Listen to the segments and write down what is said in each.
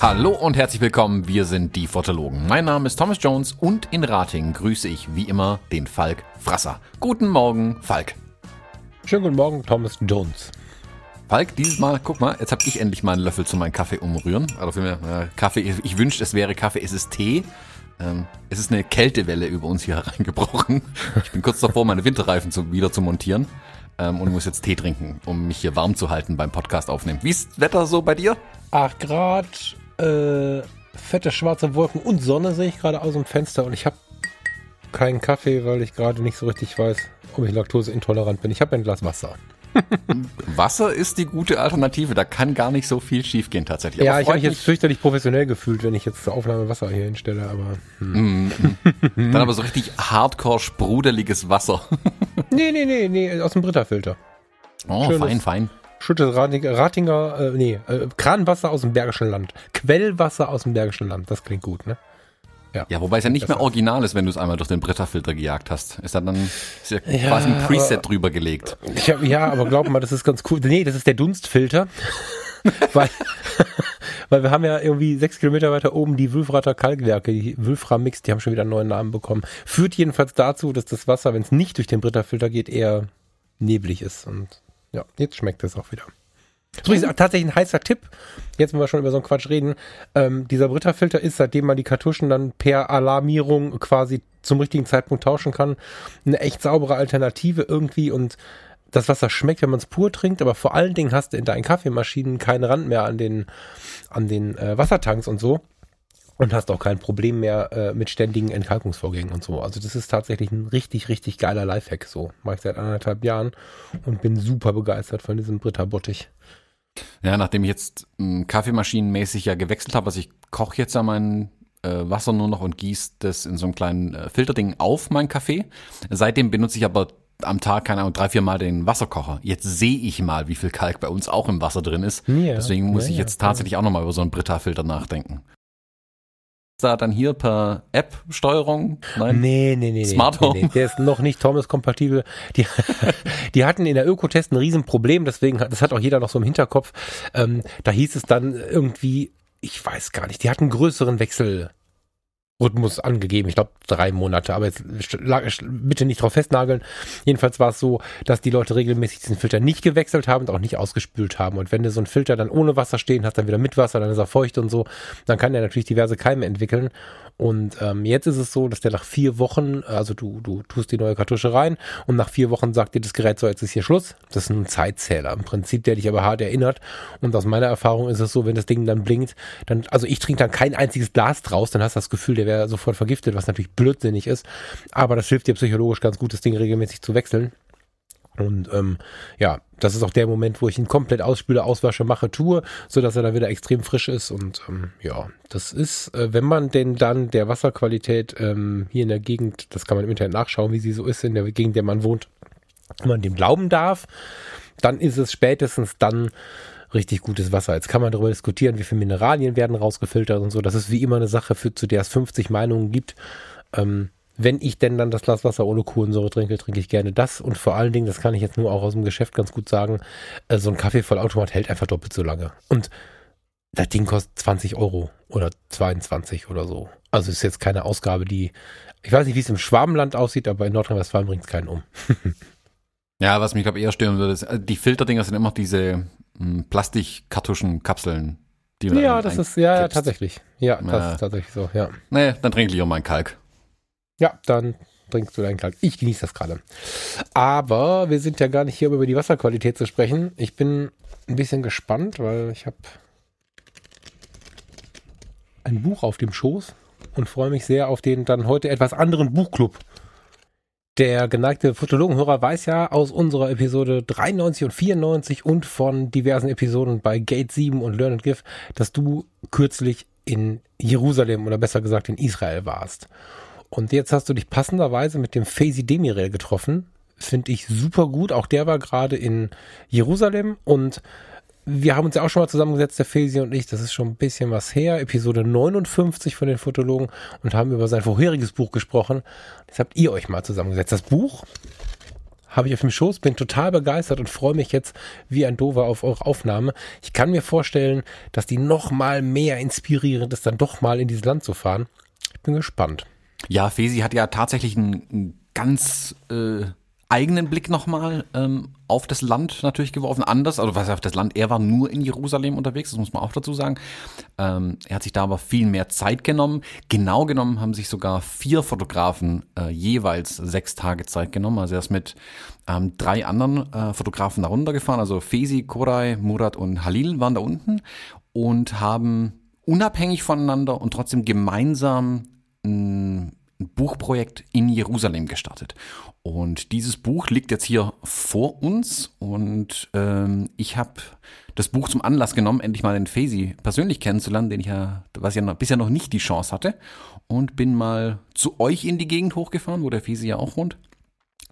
Hallo und herzlich willkommen, wir sind die Fotologen. Mein Name ist Thomas Jones und in Rating grüße ich wie immer den Falk Frasser. Guten Morgen, Falk. Schönen guten Morgen, Thomas Jones. Falk, dieses Mal, guck mal, jetzt habe ich endlich mal einen Löffel zu meinem Kaffee umrühren. Also für äh, Kaffee, ich, ich wünschte, es wäre Kaffee, es ist Tee. Ähm, es ist eine Kältewelle über uns hier hereingebrochen. Ich bin kurz davor, meine Winterreifen zu, wieder zu montieren ähm, und muss jetzt Tee trinken, um mich hier warm zu halten beim Podcast aufnehmen. Wie ist das Wetter so bei dir? 8 Grad, äh, fette schwarze Wolken und Sonne sehe ich gerade aus dem Fenster und ich habe keinen Kaffee, weil ich gerade nicht so richtig weiß, ob ich laktoseintolerant bin. Ich habe ein Glas Wasser. Wasser ist die gute Alternative. Da kann gar nicht so viel schiefgehen tatsächlich. ja, ich habe mich jetzt fürchterlich professionell gefühlt, wenn ich jetzt zur Aufnahme Wasser hier hinstelle, aber. Hm. Dann aber so richtig hardcore sprudeliges Wasser. nee, nee, nee, nee, aus dem Britta-Filter. Oh, Schönes, fein, fein. Ratinger, Ratinger äh, nee, äh, Kranwasser aus dem Bergischen Land. Quellwasser aus dem Bergischen Land. Das klingt gut, ne? Ja, ja wobei es ja nicht mehr original ist, wenn du es einmal durch den Britta-Filter gejagt hast. Ist ja dann ist ja ja, quasi ein Preset aber, drüber gelegt. Hab, ja, aber glaub mal, das ist ganz cool. Nee, das ist der Dunstfilter. weil, weil wir haben ja irgendwie sechs Kilometer weiter oben die Wülfrater Kalkwerke, die Wülfra Mix, die haben schon wieder einen neuen Namen bekommen. Führt jedenfalls dazu, dass das Wasser, wenn es nicht durch den Britta-Filter geht, eher neblig ist. Und ja, jetzt schmeckt es auch wieder. So ist tatsächlich ein heißer Tipp. Jetzt, wenn wir schon über so einen Quatsch reden. Ähm, dieser Britta-Filter ist, seitdem man die Kartuschen dann per Alarmierung quasi zum richtigen Zeitpunkt tauschen kann, eine echt saubere Alternative irgendwie und das Wasser schmeckt, wenn man es pur trinkt, aber vor allen Dingen hast du in deinen Kaffeemaschinen keinen Rand mehr an den, an den äh, Wassertanks und so und hast auch kein Problem mehr äh, mit ständigen Entkalkungsvorgängen und so. Also das ist tatsächlich ein richtig, richtig geiler Lifehack. So mache ich seit anderthalb Jahren und bin super begeistert von diesem Britta Bottich. Ja, nachdem ich jetzt m, hm, kaffeemaschinenmäßig ja gewechselt habe, also ich koche jetzt ja mein äh, Wasser nur noch und gieße das in so einem kleinen äh, Filterding auf mein Kaffee. Seitdem benutze ich aber am Tag, keine Ahnung, drei, vier Mal den Wasserkocher. Jetzt sehe ich mal, wie viel Kalk bei uns auch im Wasser drin ist. Ja, Deswegen muss ja, ich jetzt tatsächlich ja. auch nochmal über so einen Britta-Filter nachdenken da dann hier per App-Steuerung? Nein? Nee, nee, nee. Smart Home? Nee, nee. Der ist noch nicht Thomas-kompatibel. Die, die hatten in der Ökotest ein Riesenproblem, deswegen, das hat auch jeder noch so im Hinterkopf. Ähm, da hieß es dann irgendwie, ich weiß gar nicht, die hatten größeren Wechsel. Rhythmus angegeben. Ich glaube drei Monate, aber jetzt bitte nicht drauf festnageln. Jedenfalls war es so, dass die Leute regelmäßig diesen Filter nicht gewechselt haben und auch nicht ausgespült haben. Und wenn du so einen Filter dann ohne Wasser stehen hast, dann wieder mit Wasser, dann ist er feucht und so, dann kann er natürlich diverse Keime entwickeln. Und ähm, jetzt ist es so, dass der nach vier Wochen, also du, du tust die neue Kartusche rein und nach vier Wochen sagt dir das Gerät so, jetzt ist hier Schluss. Das ist ein Zeitzähler im Prinzip, der dich aber hart erinnert. Und aus meiner Erfahrung ist es so, wenn das Ding dann blinkt, dann, also ich trinke dann kein einziges Glas draus, dann hast du das Gefühl, der wäre sofort vergiftet, was natürlich blödsinnig ist. Aber das hilft dir psychologisch ganz gut, das Ding regelmäßig zu wechseln. Und ähm, ja, das ist auch der Moment, wo ich ihn komplett ausspüle, auswasche, mache, tue, so dass er dann wieder extrem frisch ist. Und ähm, ja, das ist, äh, wenn man denn dann der Wasserqualität ähm, hier in der Gegend, das kann man im Internet nachschauen, wie sie so ist in der Gegend, der man wohnt, wenn man dem glauben darf, dann ist es spätestens dann richtig gutes Wasser. Jetzt kann man darüber diskutieren, wie viele Mineralien werden rausgefiltert und so. Das ist wie immer eine Sache, für, zu der es 50 Meinungen gibt. Ähm, wenn ich denn dann das Glas Wasser ohne Kohlensäure trinke, trinke ich gerne das. Und vor allen Dingen, das kann ich jetzt nur auch aus dem Geschäft ganz gut sagen, äh, so ein Kaffeevollautomat hält einfach doppelt so lange. Und das Ding kostet 20 Euro oder 22 oder so. Also ist jetzt keine Ausgabe, die, ich weiß nicht, wie es im Schwabenland aussieht, aber in Nordrhein-Westfalen bringt es keinen um. ja, was mich glaube eher stören würde, ist, äh, die Filterdinger sind immer diese hm, Plastikkartuschenkapseln. Die ja, das ist, ja, ja, tatsächlich. Ja, das ja. ist tatsächlich so, ja. Nee, dann trinke ich lieber meinen Kalk. Ja, dann trinkst du deinen Kalk. Ich genieße das gerade. Aber wir sind ja gar nicht hier, um über die Wasserqualität zu sprechen. Ich bin ein bisschen gespannt, weil ich habe ein Buch auf dem Schoß und freue mich sehr auf den dann heute etwas anderen Buchclub. Der geneigte Fotologenhörer weiß ja aus unserer Episode 93 und 94 und von diversen Episoden bei Gate 7 und Learn and Give, dass du kürzlich in Jerusalem oder besser gesagt in Israel warst. Und jetzt hast du dich passenderweise mit dem Faisy Demirel getroffen. Finde ich super gut. Auch der war gerade in Jerusalem und wir haben uns ja auch schon mal zusammengesetzt, der Fesi und ich, das ist schon ein bisschen was her, Episode 59 von den Fotologen und haben über sein vorheriges Buch gesprochen. Jetzt habt ihr euch mal zusammengesetzt. Das Buch habe ich auf dem Schoß, bin total begeistert und freue mich jetzt wie ein Dover auf eure Aufnahme. Ich kann mir vorstellen, dass die noch mal mehr inspirierend ist, dann doch mal in dieses Land zu fahren. Ich bin gespannt. Ja, Fesi hat ja tatsächlich einen, einen ganz äh, eigenen Blick nochmal ähm, auf das Land natürlich geworfen. Anders, also was auf das Land, er war nur in Jerusalem unterwegs, das muss man auch dazu sagen. Ähm, er hat sich da aber viel mehr Zeit genommen. Genau genommen haben sich sogar vier Fotografen äh, jeweils sechs Tage Zeit genommen. Also er ist mit ähm, drei anderen äh, Fotografen darunter gefahren. Also Fesi, Koray, Murat und Halil waren da unten und haben unabhängig voneinander und trotzdem gemeinsam ein Buchprojekt in Jerusalem gestartet. Und dieses Buch liegt jetzt hier vor uns und ähm, ich habe das Buch zum Anlass genommen, endlich mal den Fesi persönlich kennenzulernen, den ich ja, was ja noch, bisher noch nicht die Chance hatte. Und bin mal zu euch in die Gegend hochgefahren, wo der Fesi ja auch wohnt.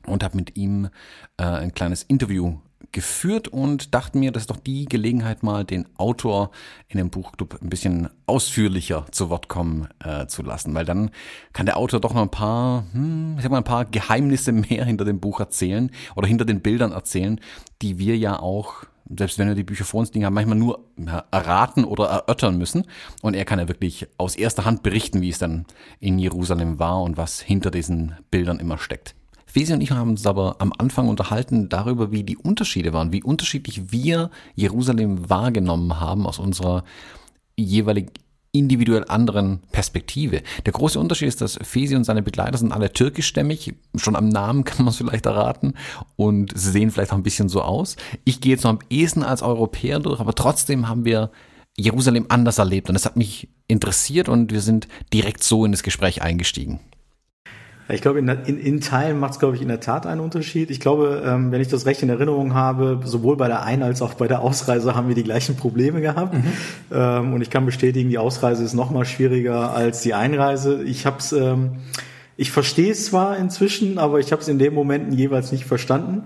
Und habe mit ihm äh, ein kleines Interview geführt und dachte mir, das ist doch die Gelegenheit mal, den Autor in dem Buchclub ein bisschen ausführlicher zu Wort kommen äh, zu lassen, weil dann kann der Autor doch noch ein paar, hm, ich sag mal, ein paar Geheimnisse mehr hinter dem Buch erzählen oder hinter den Bildern erzählen, die wir ja auch selbst wenn wir die Bücher vor uns liegen haben, manchmal nur erraten oder erörtern müssen. Und er kann ja wirklich aus erster Hand berichten, wie es dann in Jerusalem war und was hinter diesen Bildern immer steckt. Fesi und ich haben uns aber am Anfang unterhalten darüber, wie die Unterschiede waren, wie unterschiedlich wir Jerusalem wahrgenommen haben aus unserer jeweilig individuell anderen Perspektive. Der große Unterschied ist, dass Fesi und seine Begleiter sind alle türkischstämmig. Schon am Namen kann man es vielleicht erraten. Und sie sehen vielleicht auch ein bisschen so aus. Ich gehe jetzt noch am ehesten als Europäer durch, aber trotzdem haben wir Jerusalem anders erlebt. Und das hat mich interessiert und wir sind direkt so in das Gespräch eingestiegen. Ich glaube, in, in, in Teilen macht es, glaube ich, in der Tat einen Unterschied. Ich glaube, ähm, wenn ich das recht in Erinnerung habe, sowohl bei der Ein- als auch bei der Ausreise haben wir die gleichen Probleme gehabt. Mhm. Ähm, und ich kann bestätigen, die Ausreise ist noch mal schwieriger als die Einreise. Ich habe es, ähm, ich verstehe es zwar inzwischen, aber ich habe es in den Momenten jeweils nicht verstanden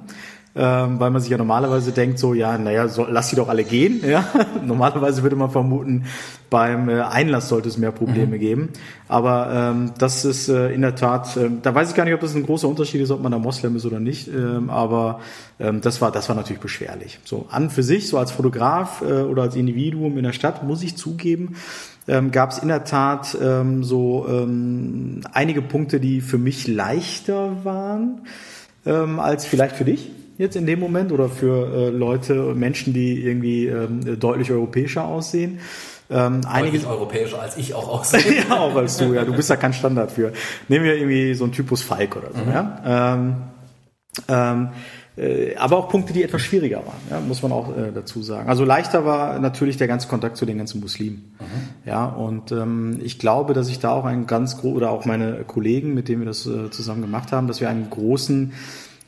ähm, weil man sich ja normalerweise denkt, so, ja, naja, so, lass sie doch alle gehen. Ja? normalerweise würde man vermuten, beim äh, Einlass sollte es mehr Probleme mhm. geben. Aber ähm, das ist äh, in der Tat, äh, da weiß ich gar nicht, ob das ein großer Unterschied ist, ob man da Moslem ist oder nicht. Ähm, aber ähm, das war, das war natürlich beschwerlich. So an für sich, so als Fotograf äh, oder als Individuum in der Stadt, muss ich zugeben, ähm, gab es in der Tat ähm, so ähm, einige Punkte, die für mich leichter waren ähm, als vielleicht für dich jetzt in dem Moment oder für äh, Leute, Menschen, die irgendwie ähm, deutlich europäischer aussehen. Ähm, einige europäischer als ich auch aussehe. ja, auch als du, ja. Du bist ja kein Standard für. Nehmen wir irgendwie so einen Typus Falk oder so, mhm. ja. Ähm, ähm, äh, aber auch Punkte, die etwas schwieriger waren, ja, muss man auch äh, dazu sagen. Also leichter war natürlich der ganze Kontakt zu den ganzen Muslimen. Mhm. Ja, und ähm, ich glaube, dass ich da auch einen ganz großen, oder auch meine Kollegen, mit denen wir das äh, zusammen gemacht haben, dass wir einen großen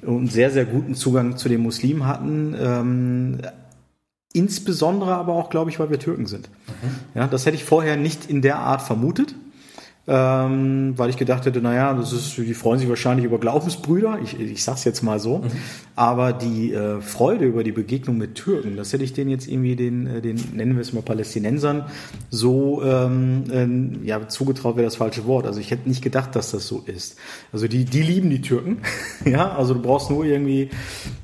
und sehr, sehr guten Zugang zu den Muslimen hatten. Ähm, insbesondere aber auch, glaube ich, weil wir Türken sind. Mhm. Ja, das hätte ich vorher nicht in der Art vermutet ähm, weil ich gedacht hätte, naja, das ist, die freuen sich wahrscheinlich über Glaubensbrüder, ich, ich sag's jetzt mal so, mhm. aber die äh, Freude über die Begegnung mit Türken, das hätte ich denen jetzt irgendwie den, äh, den nennen wir es mal Palästinensern, so ähm, äh, ja zugetraut wäre das falsche Wort. Also ich hätte nicht gedacht, dass das so ist. Also die, die lieben die Türken, ja, also du brauchst nur irgendwie,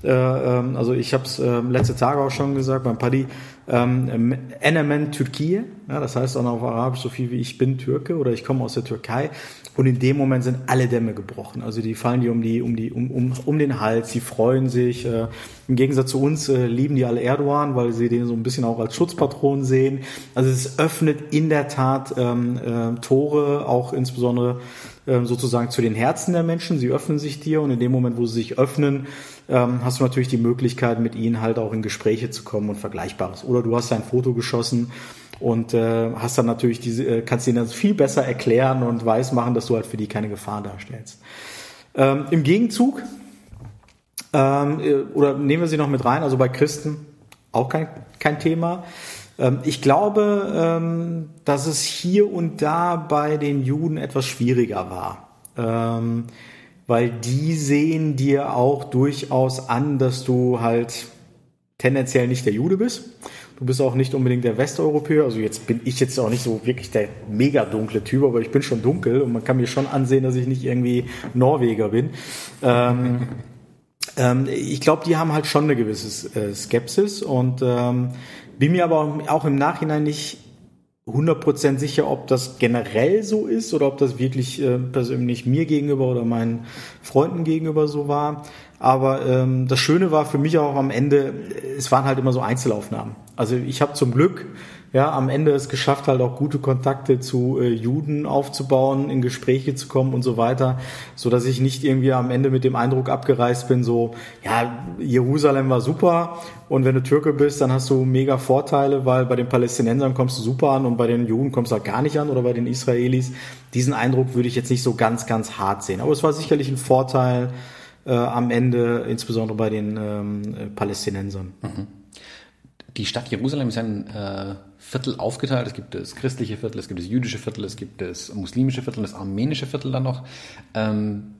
äh, ähm, also ich habe es äh, letzte Tage auch schon gesagt beim Paddy, ähm, Enemen Türkei, ja, das heißt auch auf Arabisch so viel wie ich bin Türke oder ich komme aus der Türkei. Und in dem Moment sind alle Dämme gebrochen. Also die fallen dir um die, um die, um, um, um den Hals, die freuen sich. Äh, Im Gegensatz zu uns äh, lieben die alle Erdogan, weil sie den so ein bisschen auch als Schutzpatron sehen. Also es öffnet in der Tat ähm, äh, Tore, auch insbesondere ähm, sozusagen zu den Herzen der Menschen. Sie öffnen sich dir und in dem Moment, wo sie sich öffnen, ähm, hast du natürlich die Möglichkeit, mit ihnen halt auch in Gespräche zu kommen und Vergleichbares. Oder du hast ein Foto geschossen und äh, hast dann natürlich diese, äh, kannst ihnen das viel besser erklären und weiß machen, dass du halt für die keine Gefahr darstellst. Ähm, Im Gegenzug, äh, oder nehmen wir sie noch mit rein, also bei Christen auch kein, kein Thema. Ähm, ich glaube, ähm, dass es hier und da bei den Juden etwas schwieriger war. Ähm, weil die sehen dir auch durchaus an, dass du halt tendenziell nicht der Jude bist. Du bist auch nicht unbedingt der Westeuropäer. Also jetzt bin ich jetzt auch nicht so wirklich der mega dunkle Typ, aber ich bin schon dunkel und man kann mir schon ansehen, dass ich nicht irgendwie Norweger bin. Ich glaube, die haben halt schon eine gewisse äh, Skepsis und bin mir aber auch im Nachhinein nicht 100% sicher, ob das generell so ist oder ob das wirklich äh, persönlich mir gegenüber oder meinen Freunden gegenüber so war. Aber ähm, das Schöne war für mich auch am Ende, es waren halt immer so Einzelaufnahmen. Also ich habe zum Glück ja am Ende es geschafft, halt auch gute Kontakte zu äh, Juden aufzubauen, in Gespräche zu kommen und so weiter, so dass ich nicht irgendwie am Ende mit dem Eindruck abgereist bin, so ja Jerusalem war super und wenn du Türke bist, dann hast du mega Vorteile, weil bei den Palästinensern kommst du super an und bei den Juden kommst du halt gar nicht an oder bei den Israelis. Diesen Eindruck würde ich jetzt nicht so ganz, ganz hart sehen. Aber es war sicherlich ein Vorteil äh, am Ende, insbesondere bei den ähm, Palästinensern. Mhm. Die Stadt Jerusalem ist ein äh, Viertel aufgeteilt. Es gibt das christliche Viertel, es gibt das jüdische Viertel, es gibt das muslimische Viertel, das armenische Viertel dann noch. Ähm,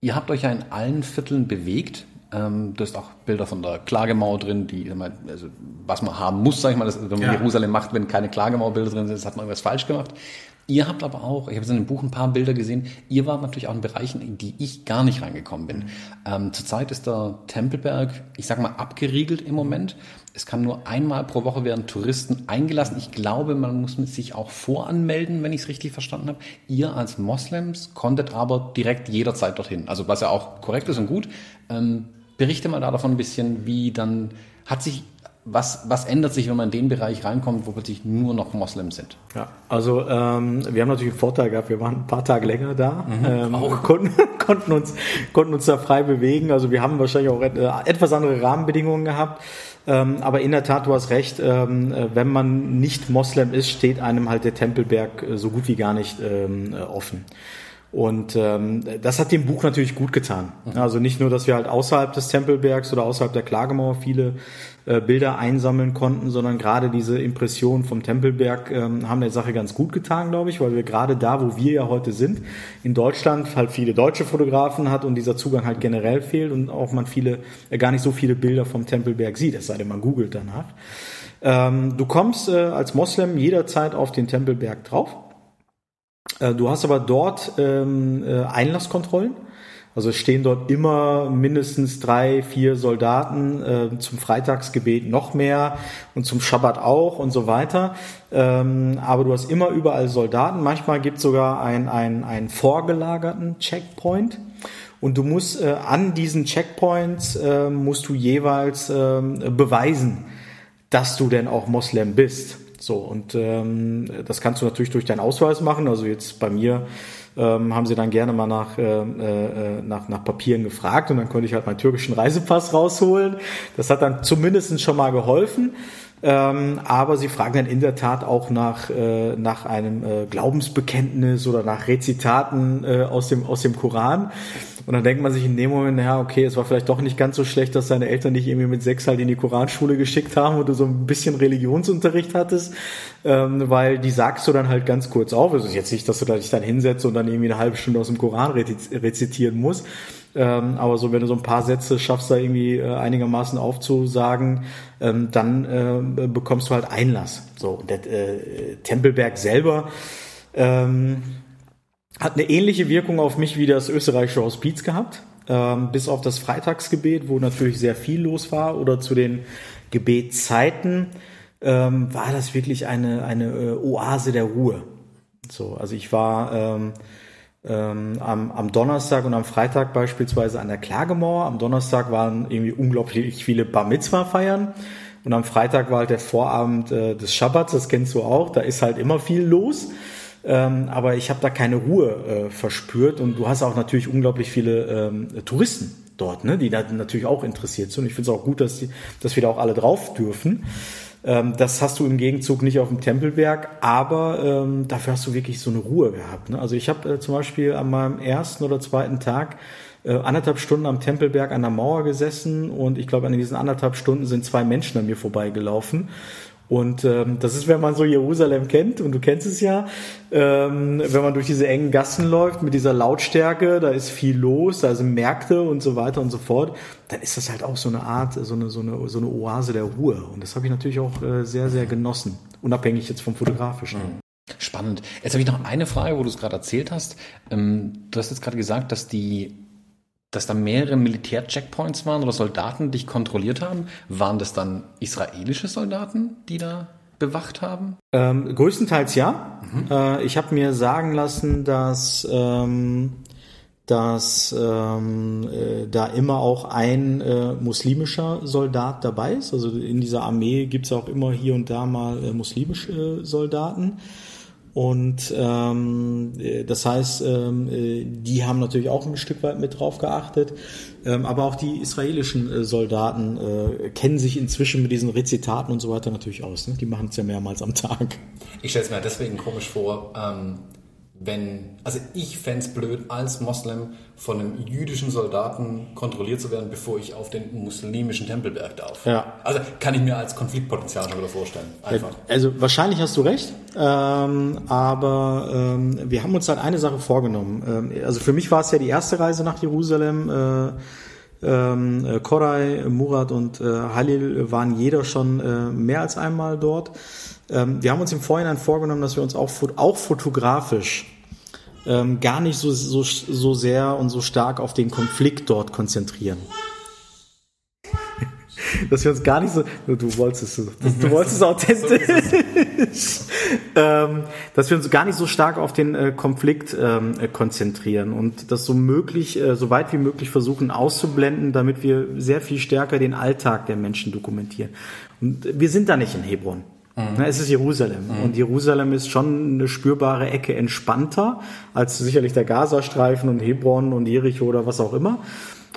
ihr habt euch ja in allen Vierteln bewegt. Ähm, du hast auch Bilder von der Klagemauer drin, die, also was man haben muss, sag ich mal, das, wenn man ja. Jerusalem macht, wenn keine Klagemauerbilder drin sind, hat man irgendwas falsch gemacht. Ihr habt aber auch, ich habe in dem Buch ein paar Bilder gesehen, ihr wart natürlich auch in Bereichen, in die ich gar nicht reingekommen bin. Ähm, zurzeit ist der Tempelberg, ich sag mal, abgeriegelt im Moment. Es kann nur einmal pro Woche werden Touristen eingelassen. Ich glaube, man muss sich auch voranmelden, wenn ich es richtig verstanden habe. Ihr als Moslems konntet aber direkt jederzeit dorthin. Also was ja auch korrekt ist und gut. Ähm, berichte mal da davon ein bisschen, wie dann hat sich was, was ändert sich, wenn man in den Bereich reinkommt, wo plötzlich nur noch Moslems sind? Ja, also ähm, wir haben natürlich einen Vorteil gehabt, wir waren ein paar Tage länger da, mhm, ähm, auch. Konnten, konnten, uns, konnten uns da frei bewegen. Also wir haben wahrscheinlich auch äh, etwas andere Rahmenbedingungen gehabt. Ähm, aber in der Tat, du hast recht, ähm, äh, wenn man nicht Moslem ist, steht einem halt der Tempelberg äh, so gut wie gar nicht ähm, äh, offen. Und ähm, das hat dem Buch natürlich gut getan. Mhm. Also nicht nur, dass wir halt außerhalb des Tempelbergs oder außerhalb der Klagemauer viele äh, Bilder einsammeln konnten, sondern gerade diese Impressionen vom Tempelberg ähm, haben der Sache ganz gut getan, glaube ich, weil wir gerade da, wo wir ja heute sind, in Deutschland halt viele deutsche Fotografen hat und dieser Zugang halt generell fehlt und auch man viele, äh, gar nicht so viele Bilder vom Tempelberg sieht, es sei denn, man googelt danach. Ähm, du kommst äh, als Moslem jederzeit auf den Tempelberg drauf du hast aber dort ähm, äh, Einlasskontrollen. Also stehen dort immer mindestens drei, vier Soldaten, äh, zum Freitagsgebet noch mehr und zum Schabbat auch und so weiter. Ähm, aber du hast immer überall Soldaten. Manchmal gibt es sogar einen, einen, einen vorgelagerten Checkpoint. Und du musst äh, an diesen Checkpoints äh, musst du jeweils äh, beweisen, dass du denn auch Moslem bist. So, und ähm, das kannst du natürlich durch deinen Ausweis machen. Also jetzt bei mir ähm, haben sie dann gerne mal nach, äh, äh, nach, nach Papieren gefragt und dann konnte ich halt meinen türkischen Reisepass rausholen. Das hat dann zumindest schon mal geholfen. Ähm, aber sie fragen dann in der Tat auch nach, äh, nach einem äh, Glaubensbekenntnis oder nach Rezitaten äh, aus, dem, aus dem Koran. Und dann denkt man sich in dem Moment, ja, okay, es war vielleicht doch nicht ganz so schlecht, dass deine Eltern dich irgendwie mit sechs halt in die Koranschule geschickt haben und du so ein bisschen Religionsunterricht hattest, ähm, weil die sagst du dann halt ganz kurz auf. Es ist jetzt nicht, dass du dich dann hinsetzt und dann irgendwie eine halbe Stunde aus dem Koran rezitieren musst. Ähm, aber so, wenn du so ein paar Sätze schaffst, da irgendwie äh, einigermaßen aufzusagen, ähm, dann äh, bekommst du halt Einlass. So, der äh, Tempelberg selber ähm, hat eine ähnliche Wirkung auf mich wie das österreichische Hospiz gehabt. Ähm, bis auf das Freitagsgebet, wo natürlich sehr viel los war, oder zu den Gebetszeiten, ähm, war das wirklich eine, eine äh, Oase der Ruhe. So, also ich war ähm, ähm, am, am Donnerstag und am Freitag beispielsweise an der Klagemauer. Am Donnerstag waren irgendwie unglaublich viele Bar Mitzvah feiern. Und am Freitag war halt der Vorabend äh, des Schabbats, das kennst du auch, da ist halt immer viel los. Ähm, aber ich habe da keine Ruhe äh, verspürt und du hast auch natürlich unglaublich viele ähm, Touristen dort, ne, die da natürlich auch interessiert sind. Und ich finde es auch gut, dass, die, dass wir da auch alle drauf dürfen. Ähm, das hast du im Gegenzug nicht auf dem Tempelberg, aber ähm, dafür hast du wirklich so eine Ruhe gehabt. Ne? Also ich habe äh, zum Beispiel an meinem ersten oder zweiten Tag äh, anderthalb Stunden am Tempelberg an der Mauer gesessen und ich glaube, an diesen anderthalb Stunden sind zwei Menschen an mir vorbeigelaufen. Und ähm, das ist, wenn man so Jerusalem kennt, und du kennst es ja, ähm, wenn man durch diese engen Gassen läuft mit dieser Lautstärke, da ist viel los, da sind Märkte und so weiter und so fort, dann ist das halt auch so eine Art, so eine, so eine, so eine Oase der Ruhe. Und das habe ich natürlich auch äh, sehr, sehr genossen, unabhängig jetzt vom Fotografischen. Mhm. Spannend. Jetzt habe ich noch eine Frage, wo du es gerade erzählt hast. Ähm, du hast jetzt gerade gesagt, dass die dass da mehrere Militär-Checkpoints waren oder Soldaten, die dich kontrolliert haben. Waren das dann israelische Soldaten, die da bewacht haben? Ähm, größtenteils ja. Mhm. Äh, ich habe mir sagen lassen, dass, ähm, dass ähm, äh, da immer auch ein äh, muslimischer Soldat dabei ist. Also in dieser Armee gibt es auch immer hier und da mal äh, muslimische Soldaten. Und ähm, das heißt, ähm, die haben natürlich auch ein Stück weit mit drauf geachtet. Ähm, aber auch die israelischen äh, Soldaten äh, kennen sich inzwischen mit diesen Rezitaten und so weiter natürlich aus. Ne? Die machen es ja mehrmals am Tag. Ich stelle es mir deswegen komisch vor, ähm, wenn, also ich fände es blöd, als Moslem von einem jüdischen Soldaten kontrolliert zu werden, bevor ich auf den muslimischen Tempelberg darf. Ja. Also kann ich mir als Konfliktpotenzial schon wieder vorstellen. Einfach. Also wahrscheinlich hast du recht, ähm, aber ähm, wir haben uns halt eine Sache vorgenommen. Ähm, also für mich war es ja die erste Reise nach Jerusalem. Äh, ähm, äh, Koray, Murat und äh, Halil waren jeder schon äh, mehr als einmal dort. Ähm, wir haben uns im Vorhinein vorgenommen, dass wir uns auch, auch fotografisch ähm, gar nicht so, so, so sehr und so stark auf den Konflikt dort konzentrieren. dass wir uns gar nicht so, du wolltest es, du wolltest es authentisch, ähm, dass wir uns gar nicht so stark auf den äh, Konflikt ähm, äh, konzentrieren und das so möglich, äh, so weit wie möglich versuchen auszublenden, damit wir sehr viel stärker den Alltag der Menschen dokumentieren. Und wir sind da nicht in Hebron. Mhm. Es ist Jerusalem. Mhm. Und Jerusalem ist schon eine spürbare Ecke entspannter als sicherlich der Gazastreifen und Hebron und Jericho oder was auch immer.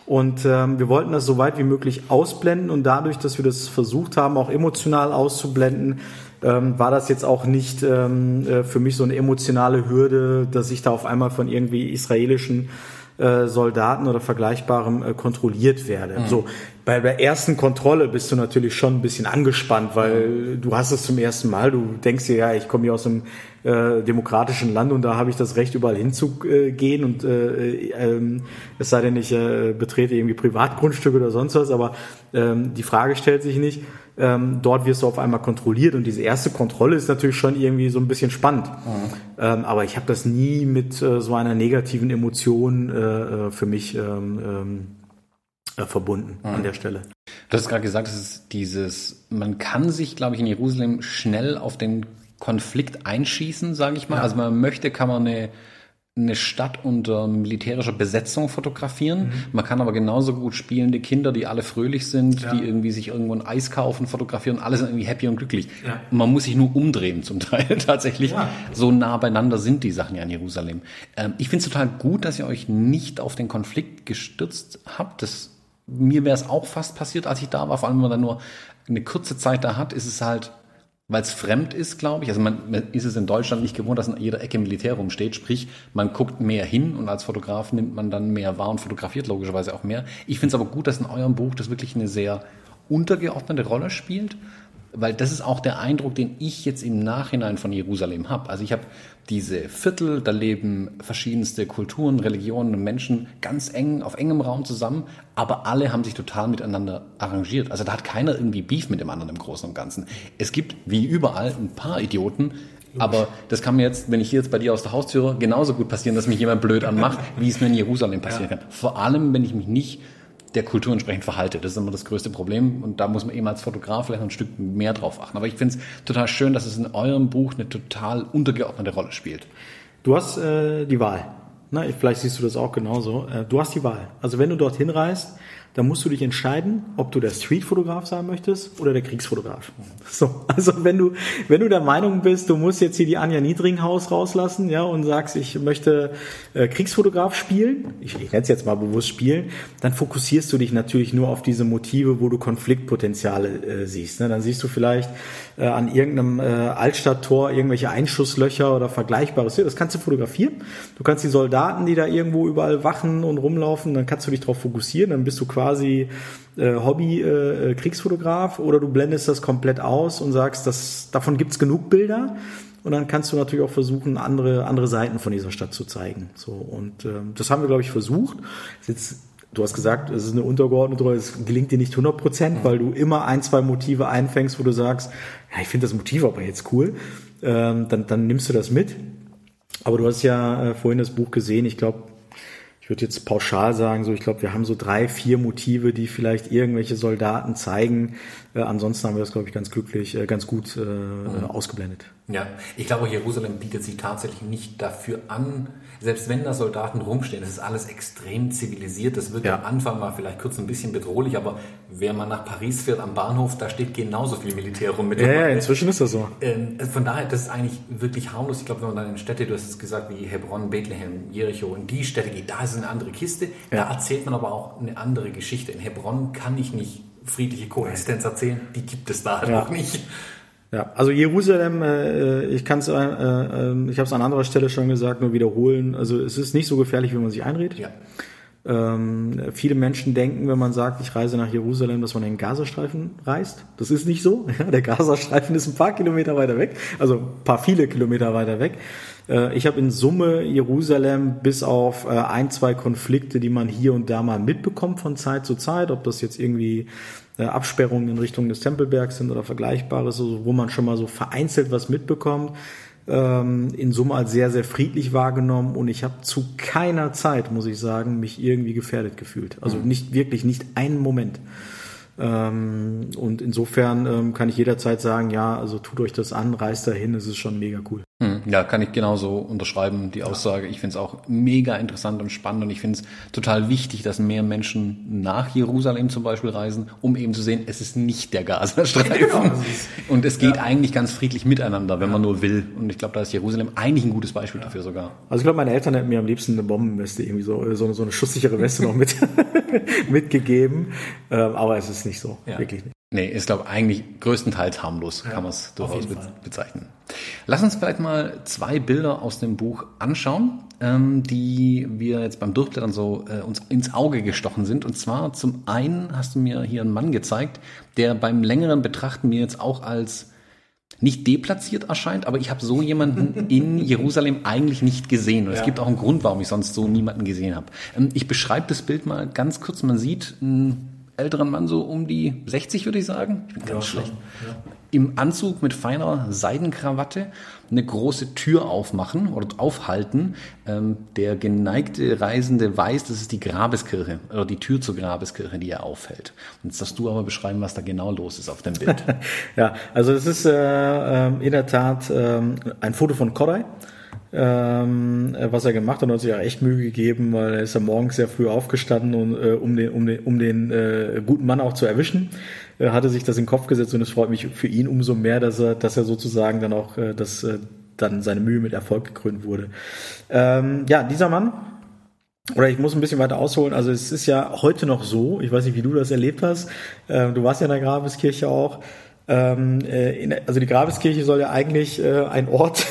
Und ähm, wir wollten das so weit wie möglich ausblenden und dadurch, dass wir das versucht haben, auch emotional auszublenden, ähm, war das jetzt auch nicht ähm, äh, für mich so eine emotionale Hürde, dass ich da auf einmal von irgendwie israelischen äh, Soldaten oder Vergleichbarem äh, kontrolliert werde. Mhm. So bei der ersten Kontrolle bist du natürlich schon ein bisschen angespannt, weil du hast es zum ersten Mal. Du denkst dir ja, ich komme hier aus einem äh, demokratischen Land und da habe ich das Recht, überall hinzugehen und äh, äh, es sei denn, ich äh, betrete irgendwie Privatgrundstücke oder sonst was, aber ähm, die Frage stellt sich nicht ähm, dort wirst du auf einmal kontrolliert und diese erste Kontrolle ist natürlich schon irgendwie so ein bisschen spannend. Mhm. Ähm, aber ich habe das nie mit äh, so einer negativen Emotion äh, äh für mich ähm, ähm, äh, verbunden mhm. an der Stelle. Du hast gerade gesagt, es ist dieses, man kann sich, glaube ich, in Jerusalem schnell auf den Konflikt einschießen, sage ich mal. Ja. Also man möchte, kann man eine eine Stadt unter militärischer Besetzung fotografieren. Mhm. Man kann aber genauso gut spielende Kinder, die alle fröhlich sind, ja. die irgendwie sich irgendwo ein Eis kaufen, fotografieren, alle sind irgendwie happy und glücklich. Ja. Man muss sich nur umdrehen zum Teil tatsächlich. Ja. So nah beieinander sind die Sachen ja in Jerusalem. Ähm, ich finde es total gut, dass ihr euch nicht auf den Konflikt gestürzt habt. Das, mir wäre es auch fast passiert, als ich da war. Vor allem, wenn man dann nur eine kurze Zeit da hat, ist es halt weil es fremd ist, glaube ich. Also man, man, ist es in Deutschland nicht gewohnt, dass in jeder Ecke Militär rumsteht. Sprich, man guckt mehr hin und als Fotograf nimmt man dann mehr wahr und fotografiert logischerweise auch mehr. Ich finde es aber gut, dass in eurem Buch das wirklich eine sehr untergeordnete Rolle spielt weil das ist auch der Eindruck, den ich jetzt im Nachhinein von Jerusalem habe. Also ich habe diese Viertel, da leben verschiedenste Kulturen, Religionen und Menschen ganz eng, auf engem Raum zusammen, aber alle haben sich total miteinander arrangiert. Also da hat keiner irgendwie Beef mit dem anderen im Großen und Ganzen. Es gibt, wie überall, ein paar Idioten, aber das kann mir jetzt, wenn ich hier jetzt bei dir aus der Haustür, genauso gut passieren, dass mich jemand blöd anmacht, wie es mir in Jerusalem passieren ja. kann. Vor allem, wenn ich mich nicht der Kultur entsprechend verhalte. Das ist immer das größte Problem und da muss man eben als Fotograf vielleicht ein Stück mehr drauf achten. Aber ich finde es total schön, dass es in eurem Buch eine total untergeordnete Rolle spielt. Du hast äh, die Wahl. Na, vielleicht siehst du das auch genauso. Äh, du hast die Wahl. Also wenn du dorthin reist, dann musst du dich entscheiden, ob du der Streetfotograf sein möchtest oder der Kriegsfotograf. So, also wenn du, wenn du der Meinung bist, du musst jetzt hier die Anja Niedringhaus rauslassen, ja, und sagst, ich möchte äh, Kriegsfotograf spielen, ich, ich nenne es jetzt mal bewusst spielen, dann fokussierst du dich natürlich nur auf diese Motive, wo du Konfliktpotenziale äh, siehst. Ne? Dann siehst du vielleicht äh, an irgendeinem äh, Altstadttor irgendwelche Einschusslöcher oder Vergleichbares. Das kannst du fotografieren. Du kannst die Soldaten, die da irgendwo überall wachen und rumlaufen, dann kannst du dich darauf fokussieren, dann bist du quasi äh, Hobby-Kriegsfotograf äh, oder du blendest das komplett aus und sagst, dass, davon gibt's genug Bilder. Und dann kannst du natürlich auch versuchen, andere, andere Seiten von dieser Stadt zu zeigen. So, und ähm, das haben wir, glaube ich, versucht. Jetzt, du hast gesagt, es ist eine untergeordnete Rolle, es gelingt dir nicht 100 Prozent, mhm. weil du immer ein, zwei Motive einfängst, wo du sagst, ja, ich finde das Motiv aber jetzt cool. Ähm, dann, dann nimmst du das mit. Aber du hast ja äh, vorhin das Buch gesehen. Ich glaube, ich würde jetzt pauschal sagen, so ich glaube, wir haben so drei, vier Motive, die vielleicht irgendwelche Soldaten zeigen. Äh, ansonsten haben wir das, glaube ich, ganz glücklich, äh, ganz gut äh, mhm. ausgeblendet. Ja, ich glaube, Jerusalem bietet sich tatsächlich nicht dafür an, selbst wenn da Soldaten rumstehen, das ist alles extrem zivilisiert. Das wird ja. am Anfang mal vielleicht kurz ein bisschen bedrohlich, aber wer mal nach Paris fährt am Bahnhof, da steht genauso viel Militär rum. Mit ja, ja, inzwischen ist das so. Ähm, von daher, das ist eigentlich wirklich harmlos. Ich glaube, wenn man dann in Städte, du hast es gesagt, wie Hebron, Bethlehem, Jericho, in die Städte geht, da ist eine andere Kiste. Ja. Da erzählt man aber auch eine andere Geschichte. In Hebron kann ich nicht friedliche Koexistenz erzählen, die gibt es da halt ja. auch nicht. Ja, also Jerusalem, äh, ich kann es, äh, äh, ich habe es an anderer Stelle schon gesagt, nur wiederholen. Also es ist nicht so gefährlich, wie man sich einredet. Ja. Ähm, viele Menschen denken, wenn man sagt, ich reise nach Jerusalem, dass man in den Gazastreifen reist. Das ist nicht so. der Gazastreifen ist ein paar Kilometer weiter weg, also ein paar viele Kilometer weiter weg. Äh, ich habe in Summe Jerusalem bis auf äh, ein, zwei Konflikte, die man hier und da mal mitbekommt von Zeit zu Zeit, ob das jetzt irgendwie äh, Absperrungen in Richtung des Tempelbergs sind oder Vergleichbares, also wo man schon mal so vereinzelt was mitbekommt. Ähm, in Summe als sehr, sehr friedlich wahrgenommen und ich habe zu keiner Zeit, muss ich sagen, mich irgendwie gefährdet gefühlt. Also mhm. nicht wirklich, nicht einen Moment. Ähm, und insofern ähm, kann ich jederzeit sagen, ja, also tut euch das an, reist dahin, es ist schon mega cool. Hm, ja, kann ich genauso unterschreiben, die Aussage. Ich finde es auch mega interessant und spannend und ich finde es total wichtig, dass mehr Menschen nach Jerusalem zum Beispiel reisen, um eben zu sehen, es ist nicht der Gazastreifen. Und es geht ja. eigentlich ganz friedlich miteinander, wenn man nur will. Und ich glaube, da ist Jerusalem eigentlich ein gutes Beispiel ja. dafür sogar. Also ich glaube, meine Eltern hätten mir am liebsten eine Bombenweste, irgendwie so, so, so eine schusssichere Weste noch mit, mitgegeben. Ähm, aber es ist nicht so, ja. wirklich nicht. Nee, ist glaube eigentlich größtenteils harmlos, kann man es durchaus be bezeichnen. Lass uns vielleicht mal zwei Bilder aus dem Buch anschauen, ähm, die wir jetzt beim Durchblättern so äh, uns ins Auge gestochen sind. Und zwar zum einen hast du mir hier einen Mann gezeigt, der beim längeren Betrachten mir jetzt auch als nicht deplatziert erscheint, aber ich habe so jemanden in Jerusalem eigentlich nicht gesehen. Und ja. es gibt auch einen Grund, warum ich sonst so niemanden gesehen habe. Ähm, ich beschreibe das Bild mal ganz kurz. Man sieht ein älteren Mann, so um die 60 würde ich sagen. Ich bin ganz ja, schlecht. Ja. Im Anzug mit feiner Seidenkrawatte eine große Tür aufmachen oder aufhalten. Ähm, der geneigte Reisende weiß, das ist die Grabeskirche oder die Tür zur Grabeskirche, die er aufhält. Jetzt darfst du aber beschreiben, was da genau los ist auf dem Bild. ja, also es ist äh, ähm, in der Tat äh, ein Foto von Koray ähm, was er gemacht hat, und hat sich auch echt Mühe gegeben, weil er ist ja morgens sehr früh aufgestanden, und, äh, um den, um den, um den äh, guten Mann auch zu erwischen. Er hatte sich das in den Kopf gesetzt und es freut mich für ihn umso mehr, dass er, dass er sozusagen dann auch, äh, dass äh, dann seine Mühe mit Erfolg gekrönt wurde. Ähm, ja, dieser Mann, oder ich muss ein bisschen weiter ausholen. Also es ist ja heute noch so, ich weiß nicht, wie du das erlebt hast. Äh, du warst ja in der Grabeskirche auch. Ähm, äh, also die Grabeskirche soll ja eigentlich äh, ein Ort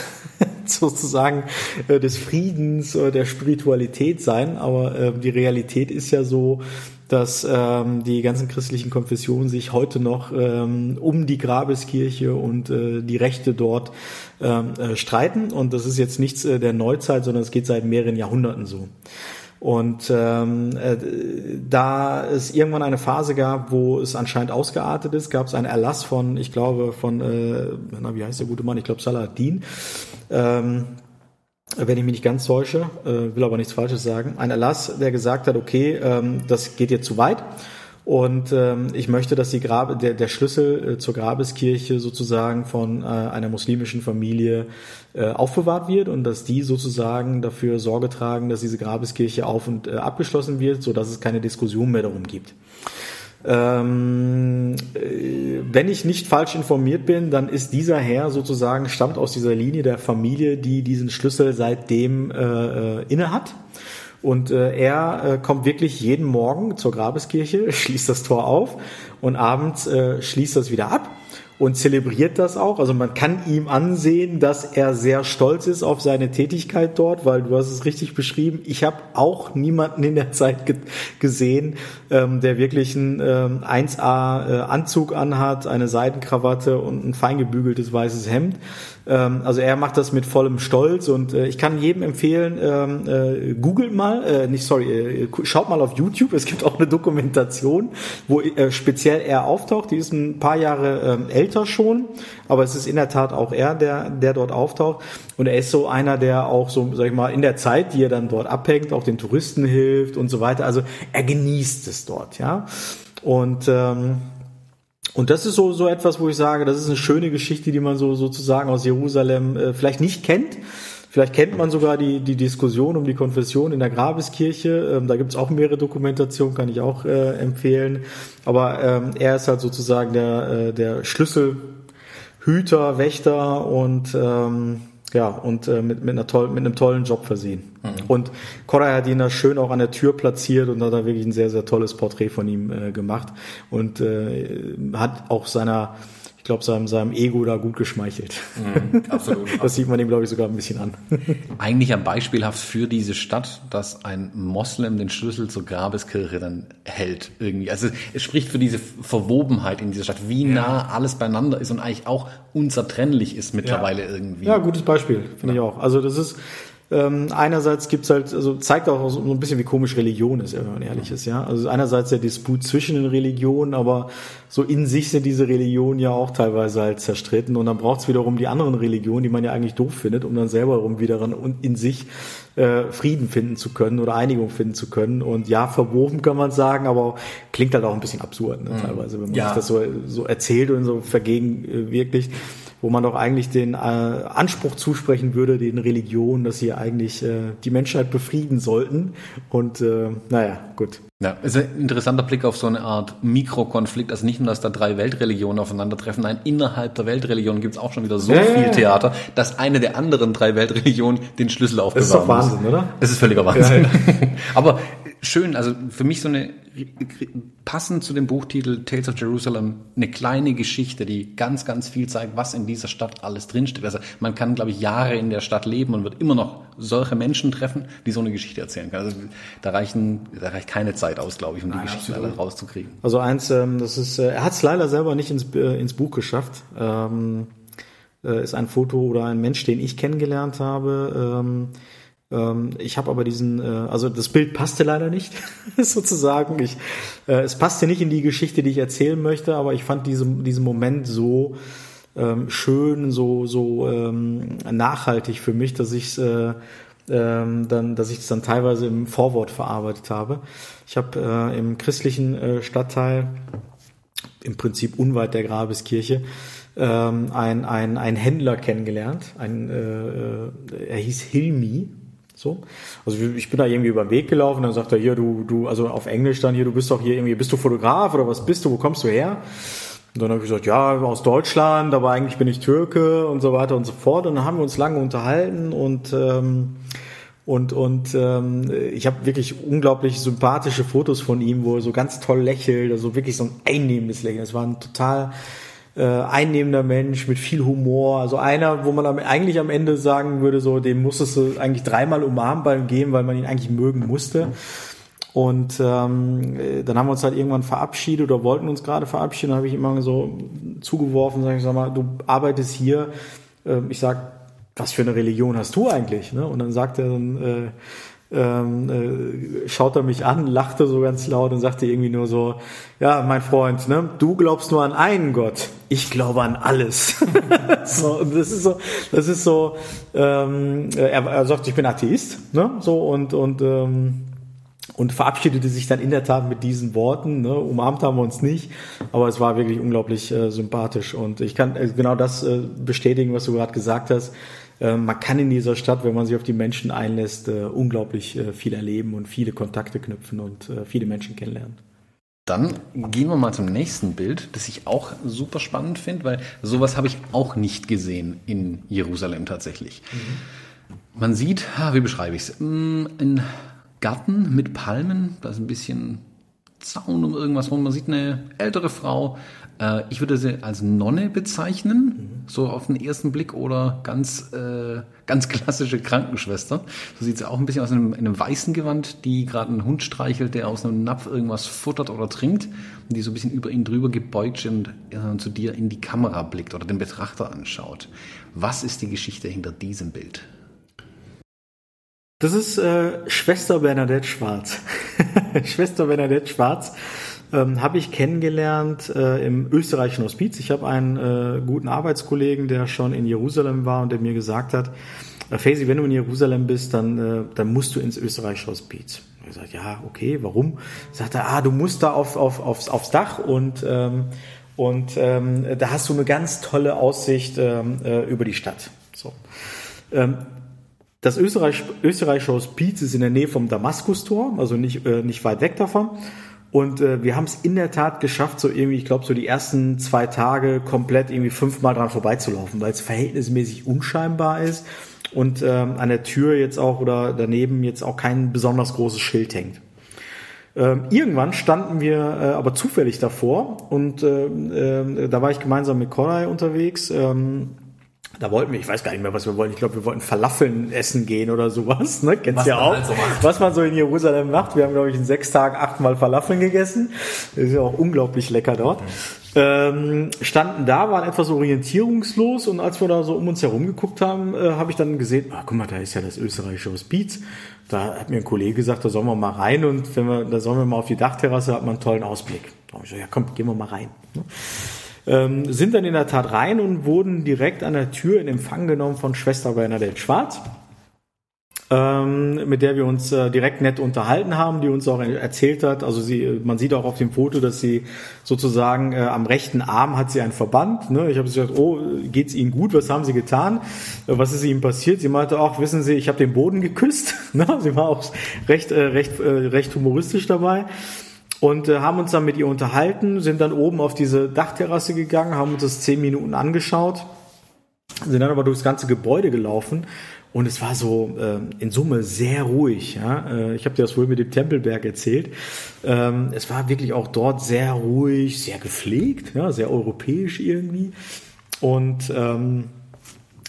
sozusagen äh, des Friedens oder der Spiritualität sein, aber äh, die Realität ist ja so, dass ähm, die ganzen christlichen Konfessionen sich heute noch ähm, um die Grabeskirche und äh, die Rechte dort ähm, äh, streiten. Und das ist jetzt nichts äh, der Neuzeit, sondern es geht seit mehreren Jahrhunderten so. Und ähm, äh, da es irgendwann eine Phase gab, wo es anscheinend ausgeartet ist, gab es einen Erlass von, ich glaube, von, äh, na, wie heißt der gute Mann? Ich glaube, Saladin. Ähm, wenn ich mich nicht ganz täusche, äh, will aber nichts Falsches sagen, ein Erlass, der gesagt hat, okay, ähm, das geht jetzt zu weit und ähm, ich möchte, dass die Grabe, der, der Schlüssel äh, zur Grabeskirche sozusagen von äh, einer muslimischen Familie äh, aufbewahrt wird und dass die sozusagen dafür Sorge tragen, dass diese Grabeskirche auf und äh, abgeschlossen wird, so dass es keine Diskussion mehr darum gibt. Ähm, äh, wenn ich nicht falsch informiert bin, dann ist dieser Herr sozusagen stammt aus dieser Linie der Familie, die diesen Schlüssel seitdem äh, äh inne hat. Und äh, er äh, kommt wirklich jeden Morgen zur Grabeskirche, schließt das Tor auf und abends äh, schließt das wieder ab und zelebriert das auch. Also man kann ihm ansehen, dass er sehr stolz ist auf seine Tätigkeit dort, weil du hast es richtig beschrieben. Ich habe auch niemanden in der Zeit ge gesehen, ähm, der wirklich einen ähm, 1A äh, Anzug anhat, eine Seidenkrawatte und ein feingebügeltes weißes Hemd. Ähm, also er macht das mit vollem Stolz und äh, ich kann jedem empfehlen, ähm, äh, googelt mal, äh, nicht sorry, äh, schaut mal auf YouTube. Es gibt auch eine Dokumentation, wo äh, speziell er auftaucht. Die ist ein paar Jahre äh, älter schon, aber es ist in der Tat auch er, der, der dort auftaucht. Und er ist so einer, der auch so, sag ich mal, in der Zeit, die er dann dort abhängt, auch den Touristen hilft und so weiter. Also er genießt es dort, ja. Und ähm, und das ist so, so etwas, wo ich sage, das ist eine schöne Geschichte, die man so sozusagen aus Jerusalem äh, vielleicht nicht kennt. Vielleicht kennt man sogar die, die Diskussion um die Konfession in der Grabeskirche. Ähm, da gibt's auch mehrere Dokumentationen, kann ich auch äh, empfehlen. Aber ähm, er ist halt sozusagen der, äh, der Schlüsselhüter, Wächter und ähm, ja, und äh, mit, mit, einer tollen, mit einem tollen Job versehen. Mhm. Und Koray hat ihn da schön auch an der Tür platziert und hat da wirklich ein sehr, sehr tolles Porträt von ihm äh, gemacht und äh, hat auch seiner ich glaube, seinem, seinem Ego da gut geschmeichelt. Mhm, absolut. das sieht man ihm, glaube ich, sogar ein bisschen an. Eigentlich ja beispielhaft für diese Stadt, dass ein Moslem den Schlüssel zur Grabeskirche dann hält irgendwie. Also es spricht für diese Verwobenheit in dieser Stadt, wie nah alles beieinander ist und eigentlich auch unzertrennlich ist mittlerweile ja. irgendwie. Ja, gutes Beispiel, finde ja. ich auch. Also das ist ähm, einerseits gibt's halt, also zeigt auch so ein bisschen, wie komisch Religion ist, wenn man ehrlich ist, ja. Also einerseits der Disput zwischen den Religionen, aber so in sich sind diese Religionen ja auch teilweise halt zerstritten und dann braucht's wiederum die anderen Religionen, die man ja eigentlich doof findet, um dann selber rum wieder in sich äh, Frieden finden zu können oder Einigung finden zu können. Und ja, verwoben kann man sagen, aber klingt halt auch ein bisschen absurd, ne, mhm. teilweise, wenn man ja. sich das so, so erzählt und so vergegenwirklicht wo man doch eigentlich den äh, Anspruch zusprechen würde, den Religionen, dass sie eigentlich äh, die Menschheit befrieden sollten. Und äh, naja, gut. Ja, ist ein interessanter Blick auf so eine Art Mikrokonflikt. Also nicht nur, dass da drei Weltreligionen aufeinandertreffen, nein, innerhalb der Weltreligionen gibt es auch schon wieder so ja, viel Theater, dass eine der anderen drei Weltreligionen den Schlüssel aufbewahren Das ist doch Wahnsinn, muss. oder? Es ist völliger Wahnsinn. Ja, Aber schön, also für mich so eine passend zu dem Buchtitel Tales of Jerusalem eine kleine Geschichte, die ganz, ganz viel zeigt, was in dieser Stadt alles drinsteht. Also man kann, glaube ich, Jahre in der Stadt leben und wird immer noch solche Menschen treffen, die so eine Geschichte erzählen können. Also da reichen, da reicht keine Zeit aus, glaube ich, um Nein, die Geschichten alle rauszukriegen. Also eins, ähm, das ist, äh, er hat es leider selber nicht ins, äh, ins Buch geschafft. Ähm, äh, ist ein Foto oder ein Mensch, den ich kennengelernt habe. Ähm, ich habe aber diesen, äh, also das Bild passte leider nicht, sozusagen. Ich, äh, es passte nicht in die Geschichte, die ich erzählen möchte, aber ich fand diesen, diesen Moment so ähm, schön, so, so ähm, nachhaltig für mich, dass ich äh, ähm, dann, dass ich es dann teilweise im Vorwort verarbeitet habe. Ich habe äh, im christlichen äh, Stadtteil, im Prinzip unweit der Grabeskirche, ähm, ein, ein, Händler kennengelernt. Ein, äh er hieß Hilmi, so. Also ich bin da irgendwie über den Weg gelaufen, dann sagt er hier, du, du, also auf Englisch dann hier, du bist doch hier irgendwie, bist du Fotograf oder was bist du, wo kommst du her? Und dann habe ich gesagt, ja, aus Deutschland, aber eigentlich bin ich Türke und so weiter und so fort. Und dann haben wir uns lange unterhalten und ähm, und und ähm, ich habe wirklich unglaublich sympathische Fotos von ihm, wo er so ganz toll lächelt, also wirklich so ein einnehmendes Lächeln. Es war ein total äh, einnehmender Mensch mit viel Humor. Also einer, wo man am, eigentlich am Ende sagen würde, so, den musstest du eigentlich dreimal umarmen beim Gehen, weil man ihn eigentlich mögen musste. Und ähm, dann haben wir uns halt irgendwann verabschiedet oder wollten uns gerade verabschieden. Dann habe ich immer so zugeworfen, sag ich sag mal, du arbeitest hier. Äh, ich sag, was für eine Religion hast du eigentlich? Ne? Und dann sagt er dann, äh, ähm, äh, schaut er mich an, lachte so ganz laut und sagte irgendwie nur so, ja, mein Freund, ne, du glaubst nur an einen Gott, ich glaube an alles. so, und das ist so, das ist so, ähm, er, er sagt, ich bin Atheist, ne, so und und ähm, und verabschiedete sich dann in der Tat mit diesen Worten. Ne? Umarmt haben wir uns nicht, aber es war wirklich unglaublich äh, sympathisch. Und ich kann äh, genau das äh, bestätigen, was du gerade gesagt hast. Äh, man kann in dieser Stadt, wenn man sich auf die Menschen einlässt, äh, unglaublich äh, viel erleben und viele Kontakte knüpfen und viele Menschen kennenlernen. Dann gehen wir mal zum nächsten Bild, das ich auch super spannend finde, weil sowas habe ich auch nicht gesehen in Jerusalem tatsächlich. Mhm. Man sieht, wie beschreibe ich es, mm, ein Garten mit Palmen, da ist ein bisschen Zaun um irgendwas rum. Man sieht eine ältere Frau. Äh, ich würde sie als Nonne bezeichnen, mhm. so auf den ersten Blick, oder ganz, äh, ganz klassische Krankenschwester. So sieht sie auch ein bisschen aus in einem, in einem weißen Gewand, die gerade einen Hund streichelt, der aus einem Napf irgendwas futtert oder trinkt und die so ein bisschen über ihn drüber gebeugt und äh, zu dir in die Kamera blickt oder den Betrachter anschaut. Was ist die Geschichte hinter diesem Bild? Das ist äh, Schwester Bernadette Schwarz. Schwester Bernadette Schwarz ähm, habe ich kennengelernt äh, im österreichischen Hospiz. Ich habe einen äh, guten Arbeitskollegen, der schon in Jerusalem war und der mir gesagt hat, äh, Faisy, wenn du in Jerusalem bist, dann, äh, dann musst du ins österreichische Hospiz. Ich gesagt, ja, okay, warum? Sagt er, ah, du musst da auf, auf, aufs, aufs Dach und ähm, und ähm, da hast du eine ganz tolle Aussicht ähm, äh, über die Stadt. So. Ähm, das Österreich, österreichische Hospiz ist in der Nähe vom Damaskustor, also nicht, äh, nicht weit weg davon. Und äh, wir haben es in der Tat geschafft, so irgendwie, ich glaube, so die ersten zwei Tage komplett irgendwie fünfmal dran vorbeizulaufen, weil es verhältnismäßig unscheinbar ist und ähm, an der Tür jetzt auch oder daneben jetzt auch kein besonders großes Schild hängt. Ähm, irgendwann standen wir äh, aber zufällig davor und äh, äh, da war ich gemeinsam mit Koray unterwegs. Ähm, da wollten wir, ich weiß gar nicht mehr, was wir wollten. Ich glaube, wir wollten Falafeln essen gehen oder sowas. Ne? Kennst du ja auch. Halt so was man so in Jerusalem macht. Wir haben, glaube ich, in sechs Tagen achtmal Falafeln gegessen. Das ist ja auch unglaublich lecker dort. Mhm. Ähm, standen da, waren etwas orientierungslos und als wir da so um uns herum geguckt haben, äh, habe ich dann gesehen, ah, guck mal, da ist ja das österreichische Hospiz. Da hat mir ein Kollege gesagt, da sollen wir mal rein und wenn wir, da sollen wir mal auf die Dachterrasse, hat man einen tollen Ausblick. Da habe ich so, ja komm, gehen wir mal rein. Ne? Ähm, sind dann in der Tat rein und wurden direkt an der Tür in Empfang genommen von Schwester Bernadette Schwarz, ähm, mit der wir uns äh, direkt nett unterhalten haben, die uns auch erzählt hat, also sie, man sieht auch auf dem Foto, dass sie sozusagen äh, am rechten Arm hat sie einen Verband. Ne? Ich habe gesagt, oh, geht's Ihnen gut? Was haben Sie getan? Äh, was ist Ihnen passiert? Sie meinte auch, wissen Sie, ich habe den Boden geküsst. ne? Sie war auch recht, äh, recht, äh, recht humoristisch dabei und äh, haben uns dann mit ihr unterhalten, sind dann oben auf diese Dachterrasse gegangen, haben uns das zehn Minuten angeschaut, sind dann aber durchs ganze Gebäude gelaufen und es war so äh, in Summe sehr ruhig. Ja? Äh, ich habe dir das wohl mit dem Tempelberg erzählt. Ähm, es war wirklich auch dort sehr ruhig, sehr gepflegt, ja? sehr europäisch irgendwie. Und ähm,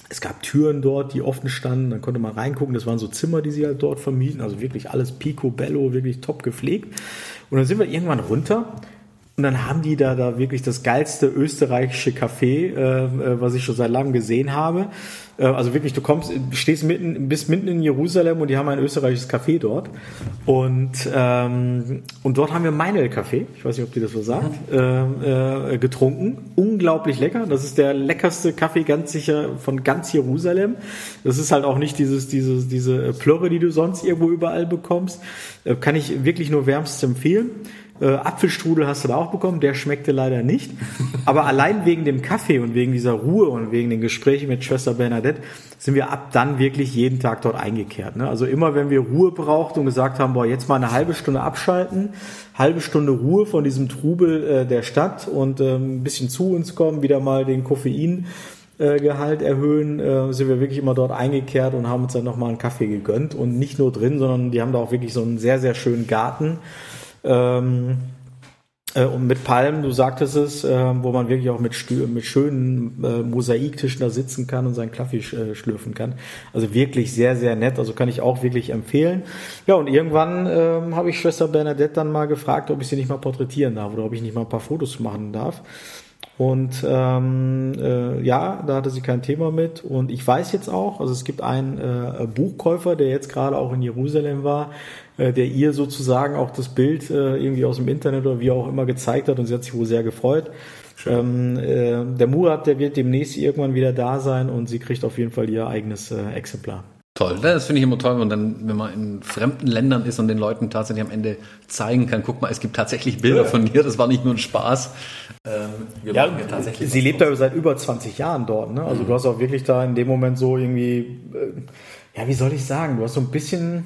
es gab Türen dort, die offen standen, dann konnte man reingucken. Das waren so Zimmer, die sie halt dort vermieten. Also wirklich alles picobello, wirklich top gepflegt. Und dann sind wir irgendwann runter und dann haben die da, da wirklich das geilste österreichische Café, äh, äh, was ich schon seit langem gesehen habe. Äh, also wirklich, du kommst, stehst mitten, bist mitten in Jerusalem und die haben ein österreichisches Café dort. Und, ähm, und dort haben wir Meinel Kaffee, ich weiß nicht, ob dir das was sagt, äh, äh, getrunken. Unglaublich lecker. Das ist der leckerste Kaffee ganz sicher von ganz Jerusalem. Das ist halt auch nicht dieses, dieses, diese Plörre, die du sonst irgendwo überall bekommst. Äh, kann ich wirklich nur wärmstens empfehlen. Äh, Apfelstrudel hast du da auch bekommen, der schmeckte leider nicht. Aber allein wegen dem Kaffee und wegen dieser Ruhe und wegen den Gesprächen mit Schwester Bernadette sind wir ab dann wirklich jeden Tag dort eingekehrt. Ne? Also immer, wenn wir Ruhe brauchten und gesagt haben, boah, jetzt mal eine halbe Stunde abschalten, halbe Stunde Ruhe von diesem Trubel äh, der Stadt und äh, ein bisschen zu uns kommen, wieder mal den Koffein äh, Gehalt erhöhen, äh, sind wir wirklich immer dort eingekehrt und haben uns dann nochmal einen Kaffee gegönnt und nicht nur drin, sondern die haben da auch wirklich so einen sehr, sehr schönen Garten ähm, äh, und mit Palmen, du sagtest es, äh, wo man wirklich auch mit, mit schönen äh, Mosaiktischen da sitzen kann und seinen Kaffee äh, schlürfen kann. Also wirklich sehr, sehr nett. Also kann ich auch wirklich empfehlen. Ja, und irgendwann ähm, habe ich Schwester Bernadette dann mal gefragt, ob ich sie nicht mal porträtieren darf oder ob ich nicht mal ein paar Fotos machen darf. Und ähm, äh, ja, da hatte sie kein Thema mit. Und ich weiß jetzt auch, also es gibt einen äh, Buchkäufer, der jetzt gerade auch in Jerusalem war, äh, der ihr sozusagen auch das Bild äh, irgendwie aus dem Internet oder wie auch immer gezeigt hat und sie hat sich wohl sehr gefreut. Ähm, äh, der Murat, der wird demnächst irgendwann wieder da sein und sie kriegt auf jeden Fall ihr eigenes äh, Exemplar. Toll, das finde ich immer toll, und dann, wenn man in fremden Ländern ist und den Leuten tatsächlich am Ende zeigen kann, guck mal, es gibt tatsächlich Bilder von dir, das war nicht nur ein Spaß. Ähm, ja, tatsächlich sie lebt ja seit über 20 Jahren dort, ne? Also mhm. du hast auch wirklich da in dem Moment so irgendwie, äh, ja, wie soll ich sagen, du hast so ein bisschen,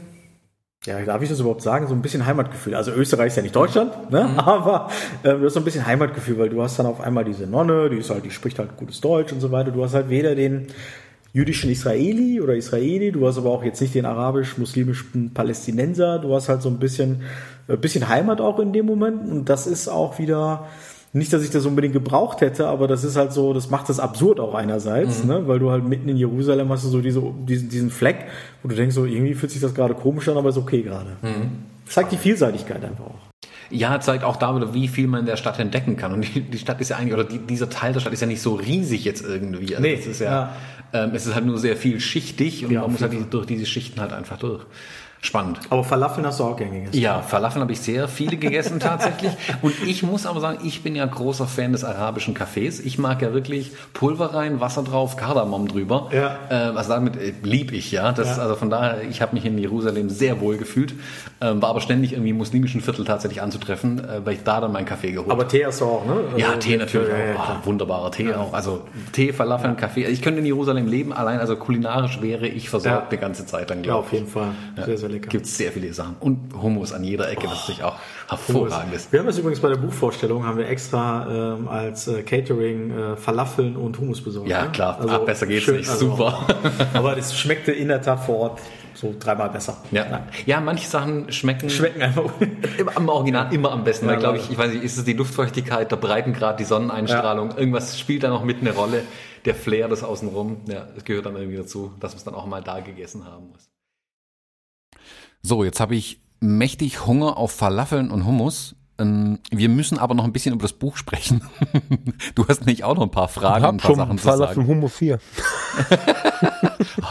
ja, darf ich das überhaupt sagen, so ein bisschen Heimatgefühl. Also Österreich ist ja nicht Deutschland, ne? Mhm. aber äh, du hast so ein bisschen Heimatgefühl, weil du hast dann auf einmal diese Nonne, die ist halt, die spricht halt gutes Deutsch und so weiter. Du hast halt weder den jüdischen Israeli oder Israeli, du hast aber auch jetzt nicht den arabisch-muslimischen Palästinenser, du hast halt so ein bisschen ein bisschen Heimat auch in dem Moment. Und das ist auch wieder, nicht, dass ich das unbedingt gebraucht hätte, aber das ist halt so, das macht das absurd auch einerseits, mhm. ne? weil du halt mitten in Jerusalem hast du so diese, diesen, diesen Fleck, wo du denkst, so irgendwie fühlt sich das gerade komisch an, aber ist okay gerade. Mhm. Zeigt die Vielseitigkeit einfach auch. Ja, zeigt auch da wie viel man in der Stadt entdecken kann. Und die, die Stadt ist ja eigentlich, oder die, dieser Teil der Stadt ist ja nicht so riesig jetzt irgendwie. Also nee, es ist ja, ja. Ähm, es ist halt nur sehr vielschichtig und ja, man muss halt durch diese Schichten halt einfach durch spannend. Aber Falafeln hast du auch gern gegessen? Ja, Falafeln habe ich sehr viele gegessen tatsächlich. Und ich muss aber sagen, ich bin ja großer Fan des arabischen Kaffees. Ich mag ja wirklich Pulver rein, Wasser drauf, Kardamom drüber. Ja. Äh, was damit äh, lieb ich ja. Das ja. Also von daher, ich habe mich in Jerusalem sehr wohl gefühlt, ähm, war aber ständig irgendwie im muslimischen Viertel tatsächlich anzutreffen, äh, weil ich da dann meinen Kaffee geholt habe. Aber Tee hast du auch, ne? Also ja, Tee natürlich ja, auch. Oh, wunderbarer Tee auch. Also Tee, Falafeln, Kaffee. Ich könnte in Jerusalem leben, allein also kulinarisch wäre ich versorgt die ganze Zeit dann, glaube ich. Ja, auf jeden Fall. Sehr, sehr lecker. Gibt es sehr viele Sachen. Und Hummus an jeder Ecke, oh, was natürlich auch hervorragend ist. Wir haben es übrigens bei der Buchvorstellung, haben wir extra ähm, als äh, Catering äh, Falafeln und Hummus besorgt. Ja, ne? klar. Also, Ach, besser geht's schön, nicht. Also, Super. aber es schmeckte in der Tat vor Ort so dreimal besser. Ja, ja manche Sachen schmecken, schmecken einfach im Original immer am besten. Ja, weil, glaube ich, ich weiß nicht, ist es die Luftfeuchtigkeit, der Breitengrad, die Sonneneinstrahlung, ja. irgendwas spielt da noch mit eine Rolle. Der Flair, das außenrum, ja, das gehört dann irgendwie dazu, dass man es dann auch mal da gegessen haben muss. So, jetzt habe ich mächtig Hunger auf Falafeln und Hummus. Ähm, wir müssen aber noch ein bisschen über das Buch sprechen. Du hast nicht auch noch ein paar Fragen, ein paar Sachen zu sagen. Hummus 4.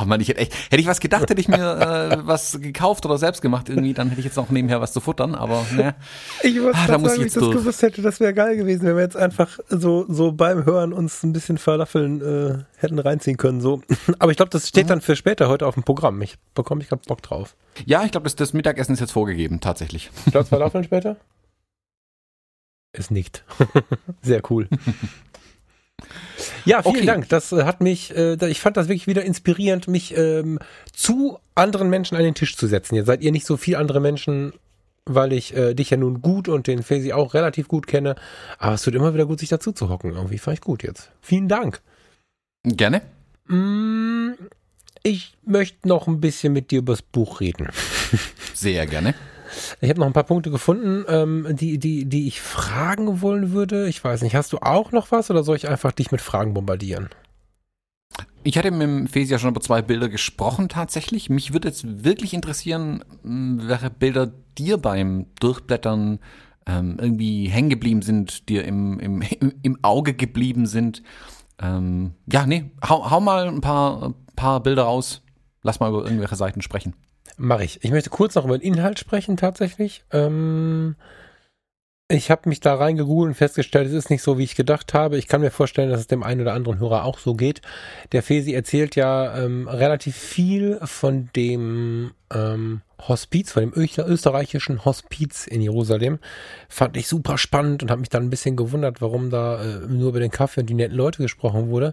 oh Mann, ich hätte echt, hätte ich was gedacht, hätte ich mir äh, was gekauft oder selbst gemacht irgendwie, dann hätte ich jetzt noch nebenher was zu futtern, aber ne. Ich muss ah, da muss sagen, ich jetzt ich das gewusst hätte, das wäre geil gewesen, wenn wir jetzt einfach so, so beim Hören uns ein bisschen Falafeln äh, hätten reinziehen können, so. Aber ich glaube, das steht mhm. dann für später heute auf dem Programm. Ich bekomme ich gerade Bock drauf. Ja, ich glaube, das, das Mittagessen ist jetzt vorgegeben, tatsächlich. Glaubst du Falafeln später? Ist nicht. Sehr cool. Ja, vielen okay. Dank. Das äh, hat mich, äh, ich fand das wirklich wieder inspirierend, mich ähm, zu anderen Menschen an den Tisch zu setzen. Jetzt seid ihr nicht so viel andere Menschen, weil ich äh, dich ja nun gut und den Faisy auch relativ gut kenne. Aber es wird immer wieder gut, sich dazu zu hocken. Irgendwie fand ich gut jetzt. Vielen Dank. Gerne. Mm, ich möchte noch ein bisschen mit dir über das Buch reden. Sehr gerne. Ich habe noch ein paar Punkte gefunden, ähm, die, die, die ich fragen wollen würde. Ich weiß nicht, hast du auch noch was oder soll ich einfach dich mit Fragen bombardieren? Ich hatte mit dem Fesi ja schon über zwei Bilder gesprochen tatsächlich. Mich würde jetzt wirklich interessieren, welche Bilder dir beim Durchblättern ähm, irgendwie hängen geblieben sind, dir im, im, im Auge geblieben sind. Ähm, ja, nee, hau, hau mal ein paar, paar Bilder raus. Lass mal über irgendwelche Seiten sprechen. Mache ich. Ich möchte kurz noch über den Inhalt sprechen, tatsächlich. Ähm, ich habe mich da reingegoogelt und festgestellt, es ist nicht so, wie ich gedacht habe. Ich kann mir vorstellen, dass es dem einen oder anderen Hörer auch so geht. Der Fesi erzählt ja ähm, relativ viel von dem ähm, Hospiz, von dem österreichischen Hospiz in Jerusalem. Fand ich super spannend und habe mich dann ein bisschen gewundert, warum da äh, nur über den Kaffee und die netten Leute gesprochen wurde.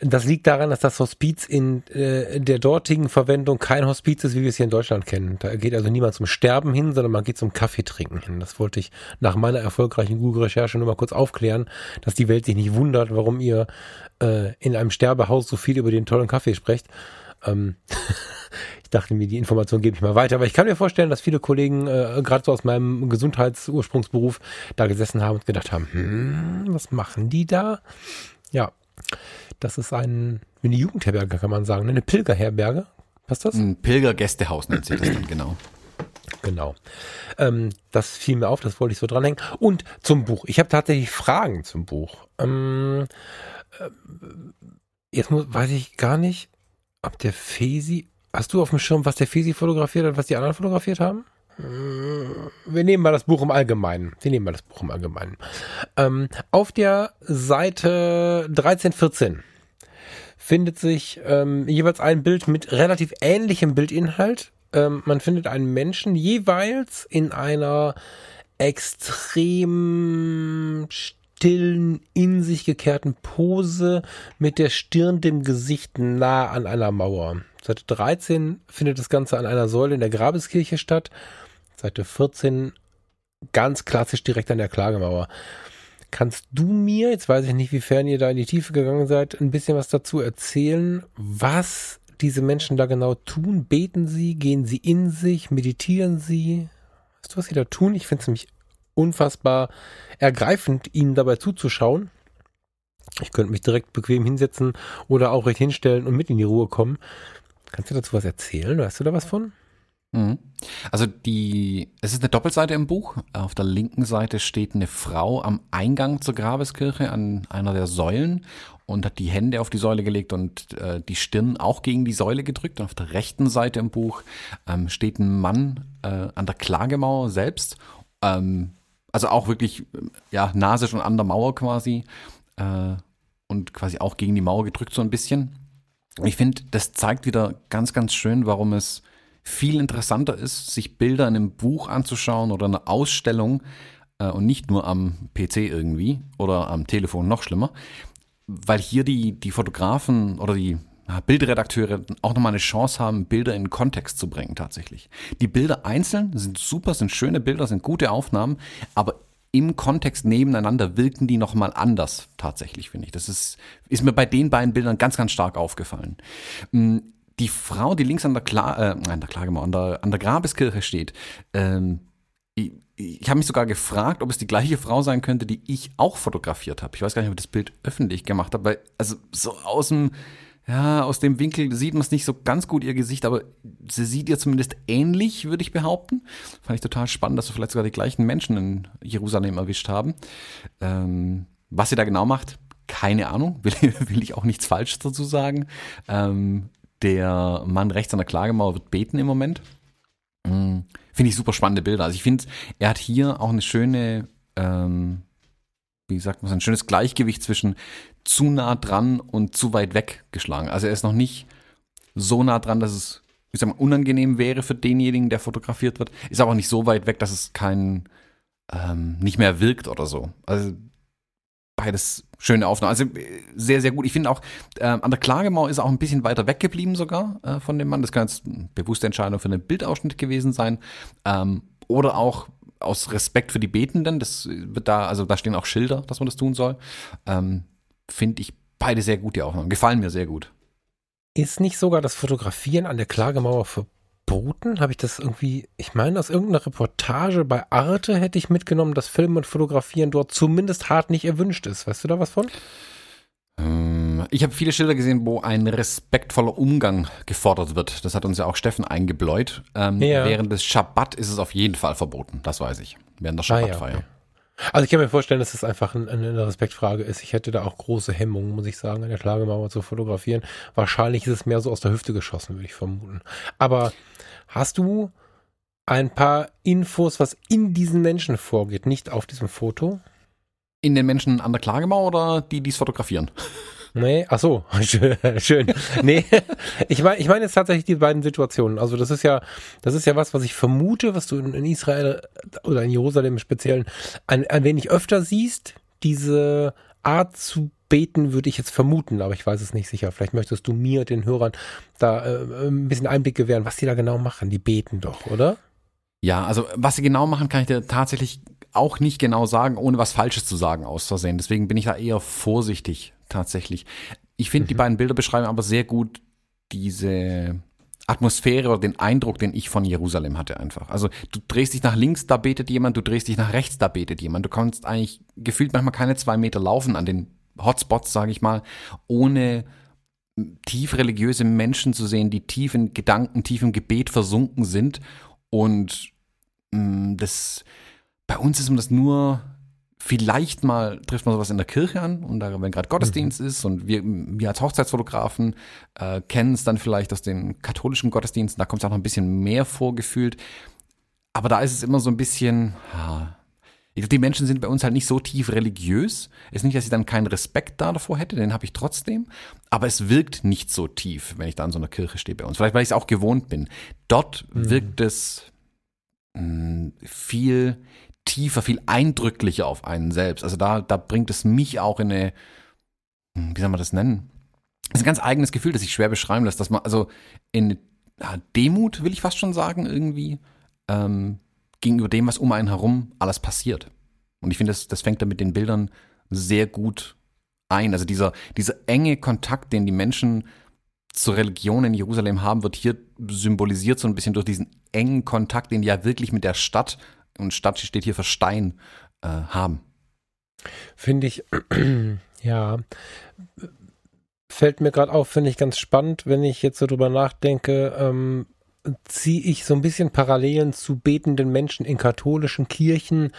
Das liegt daran, dass das Hospiz in äh, der dortigen Verwendung kein Hospiz ist, wie wir es hier in Deutschland kennen. Da geht also niemand zum Sterben hin, sondern man geht zum Kaffeetrinken hin. Das wollte ich nach meiner erfolgreichen Google-Recherche nur mal kurz aufklären, dass die Welt sich nicht wundert, warum ihr äh, in einem Sterbehaus so viel über den tollen Kaffee sprecht. Ähm ich dachte mir, die Information gebe ich mal weiter. Aber ich kann mir vorstellen, dass viele Kollegen, äh, gerade so aus meinem Gesundheitsursprungsberuf, da gesessen haben und gedacht haben, hm, was machen die da? Ja, das ist ein, eine Jugendherberge, kann man sagen, ne? eine Pilgerherberge. Passt das? Ein Pilgergästehaus nennt sich das dann, genau. Genau. Ähm, das fiel mir auf, das wollte ich so dranhängen. Und zum Buch. Ich habe tatsächlich Fragen zum Buch. Ähm, äh, jetzt muss, weiß ich gar nicht, ob der Fesi. Hast du auf dem Schirm, was der Fesi fotografiert hat, was die anderen fotografiert haben? Wir nehmen mal das Buch im Allgemeinen. Wir nehmen mal das Buch im Allgemeinen. Ähm, auf der Seite 13, 14 findet sich ähm, jeweils ein Bild mit relativ ähnlichem Bildinhalt. Ähm, man findet einen Menschen jeweils in einer extrem stillen, in sich gekehrten Pose mit der Stirn dem Gesicht nah an einer Mauer. Seite 13 findet das Ganze an einer Säule in der Grabeskirche statt Seite 14, ganz klassisch direkt an der Klagemauer. Kannst du mir, jetzt weiß ich nicht, wiefern ihr da in die Tiefe gegangen seid, ein bisschen was dazu erzählen, was diese Menschen da genau tun? Beten sie? Gehen sie in sich? Meditieren sie? Weißt du, was sie da tun? Ich finde es nämlich unfassbar ergreifend, ihnen dabei zuzuschauen. Ich könnte mich direkt bequem hinsetzen oder auch recht hinstellen und mit in die Ruhe kommen. Kannst du dazu was erzählen? Weißt du da was von? Mhm. Also die, es ist eine Doppelseite im Buch. Auf der linken Seite steht eine Frau am Eingang zur Grabeskirche an einer der Säulen und hat die Hände auf die Säule gelegt und äh, die Stirn auch gegen die Säule gedrückt. Und auf der rechten Seite im Buch ähm, steht ein Mann äh, an der Klagemauer selbst. Ähm, also auch wirklich, ja, Nase schon an der Mauer quasi. Äh, und quasi auch gegen die Mauer gedrückt so ein bisschen. Ich finde, das zeigt wieder ganz, ganz schön, warum es viel interessanter ist, sich Bilder in einem Buch anzuschauen oder eine Ausstellung äh, und nicht nur am PC irgendwie oder am Telefon noch schlimmer, weil hier die, die Fotografen oder die Bildredakteure auch nochmal eine Chance haben, Bilder in Kontext zu bringen tatsächlich. Die Bilder einzeln sind super, sind schöne Bilder, sind gute Aufnahmen, aber im Kontext nebeneinander wirken die nochmal anders tatsächlich, finde ich. Das ist, ist mir bei den beiden Bildern ganz, ganz stark aufgefallen. Die Frau, die links an der, Kla äh, an der Klage, an der, an der Grabeskirche steht, ähm, ich, ich habe mich sogar gefragt, ob es die gleiche Frau sein könnte, die ich auch fotografiert habe. Ich weiß gar nicht, ob ich das Bild öffentlich gemacht habe, weil, also so aus dem, ja, aus dem Winkel sieht man es nicht so ganz gut, ihr Gesicht, aber sie sieht ihr zumindest ähnlich, würde ich behaupten. Fand ich total spannend, dass wir vielleicht sogar die gleichen Menschen in Jerusalem erwischt haben. Ähm, was sie da genau macht, keine Ahnung, will, will ich auch nichts Falsches dazu sagen. Ähm, der Mann rechts an der Klagemauer wird beten im Moment. Mhm. Finde ich super spannende Bilder. Also ich finde, er hat hier auch eine schöne, ähm, wie sagt man, ein schönes Gleichgewicht zwischen zu nah dran und zu weit weg geschlagen. Also er ist noch nicht so nah dran, dass es, ich sag mal, unangenehm wäre für denjenigen, der fotografiert wird. Ist aber auch nicht so weit weg, dass es kein, ähm, nicht mehr wirkt oder so. Also beides schöne Aufnahmen. Also äh, sehr, sehr gut. Ich finde auch, äh, an der Klagemauer ist auch ein bisschen weiter weggeblieben sogar äh, von dem Mann. Das kann jetzt eine bewusste Entscheidung für einen Bildausschnitt gewesen sein. Ähm, oder auch aus Respekt für die Betenden. Das wird da, also da stehen auch Schilder, dass man das tun soll. Ähm, finde ich beide sehr gut, die Aufnahmen. Gefallen mir sehr gut. Ist nicht sogar das Fotografieren an der Klagemauer für verboten? Habe ich das irgendwie, ich meine, aus irgendeiner Reportage bei Arte hätte ich mitgenommen, dass Filmen und Fotografieren dort zumindest hart nicht erwünscht ist. Weißt du da was von? Ähm, ich habe viele Schilder gesehen, wo ein respektvoller Umgang gefordert wird. Das hat uns ja auch Steffen eingebläut. Ähm, ja. Während des Schabbat ist es auf jeden Fall verboten, das weiß ich. Während der Schabbatfeier. Ah, ja, okay. Also ich kann mir vorstellen, dass es das einfach eine Respektfrage ist. Ich hätte da auch große Hemmungen, muss ich sagen, an der Klagemauer zu fotografieren. Wahrscheinlich ist es mehr so aus der Hüfte geschossen, würde ich vermuten. Aber hast du ein paar Infos, was in diesen Menschen vorgeht, nicht auf diesem Foto? In den Menschen an der Klagemauer oder die, die es fotografieren? Nee, ach so, schön. Nee, ich meine ich meine jetzt tatsächlich die beiden Situationen. Also das ist ja, das ist ja was, was ich vermute, was du in, in Israel oder in Jerusalem im Speziellen ein, ein wenig öfter siehst. Diese Art zu beten, würde ich jetzt vermuten, aber ich weiß es nicht sicher. Vielleicht möchtest du mir, den Hörern, da äh, ein bisschen Einblick gewähren, was die da genau machen. Die beten doch, oder? Ja, also was sie genau machen, kann ich dir tatsächlich auch nicht genau sagen, ohne was Falsches zu sagen aus Versehen. Deswegen bin ich da eher vorsichtig tatsächlich. Ich finde, mhm. die beiden Bilder beschreiben aber sehr gut diese Atmosphäre oder den Eindruck, den ich von Jerusalem hatte einfach. Also du drehst dich nach links, da betet jemand, du drehst dich nach rechts, da betet jemand. Du kannst eigentlich gefühlt manchmal keine zwei Meter laufen an den Hotspots, sage ich mal, ohne tief religiöse Menschen zu sehen, die tief in Gedanken, tief im Gebet versunken sind. Und mh, mm, das bei uns ist man das nur Vielleicht mal trifft man sowas in der Kirche an und da, wenn gerade Gottesdienst mhm. ist und wir, wir als Hochzeitsfotografen äh, kennen es dann vielleicht aus den katholischen Gottesdiensten, da kommt es auch noch ein bisschen mehr vorgefühlt. Aber da ist es immer so ein bisschen, die Menschen sind bei uns halt nicht so tief religiös. Ist nicht, dass ich dann keinen Respekt da davor hätte, den habe ich trotzdem. Aber es wirkt nicht so tief, wenn ich da in so einer Kirche stehe bei uns. Vielleicht, weil ich es auch gewohnt bin. Dort mhm. wirkt es mh, hm, viel tiefer, viel eindrücklicher auf einen selbst. Also da, da bringt es mich auch in eine, hm, wie soll man das nennen? Das ist ein ganz eigenes Gefühl, das sich schwer beschreiben lässt, dass man, also in Demut, will ich fast schon sagen, irgendwie, ähm, gegenüber dem, was um einen herum alles passiert. Und ich finde, das, das fängt da mit den Bildern sehr gut ein. Also dieser, dieser enge Kontakt, den die Menschen zur Religion in Jerusalem haben, wird hier symbolisiert so ein bisschen durch diesen engen Kontakt, den die ja wirklich mit der Stadt und Stadt steht hier für Stein äh, haben. Finde ich, ja, fällt mir gerade auf, finde ich ganz spannend, wenn ich jetzt so drüber nachdenke, ähm, ziehe ich so ein bisschen Parallelen zu betenden Menschen in katholischen Kirchen,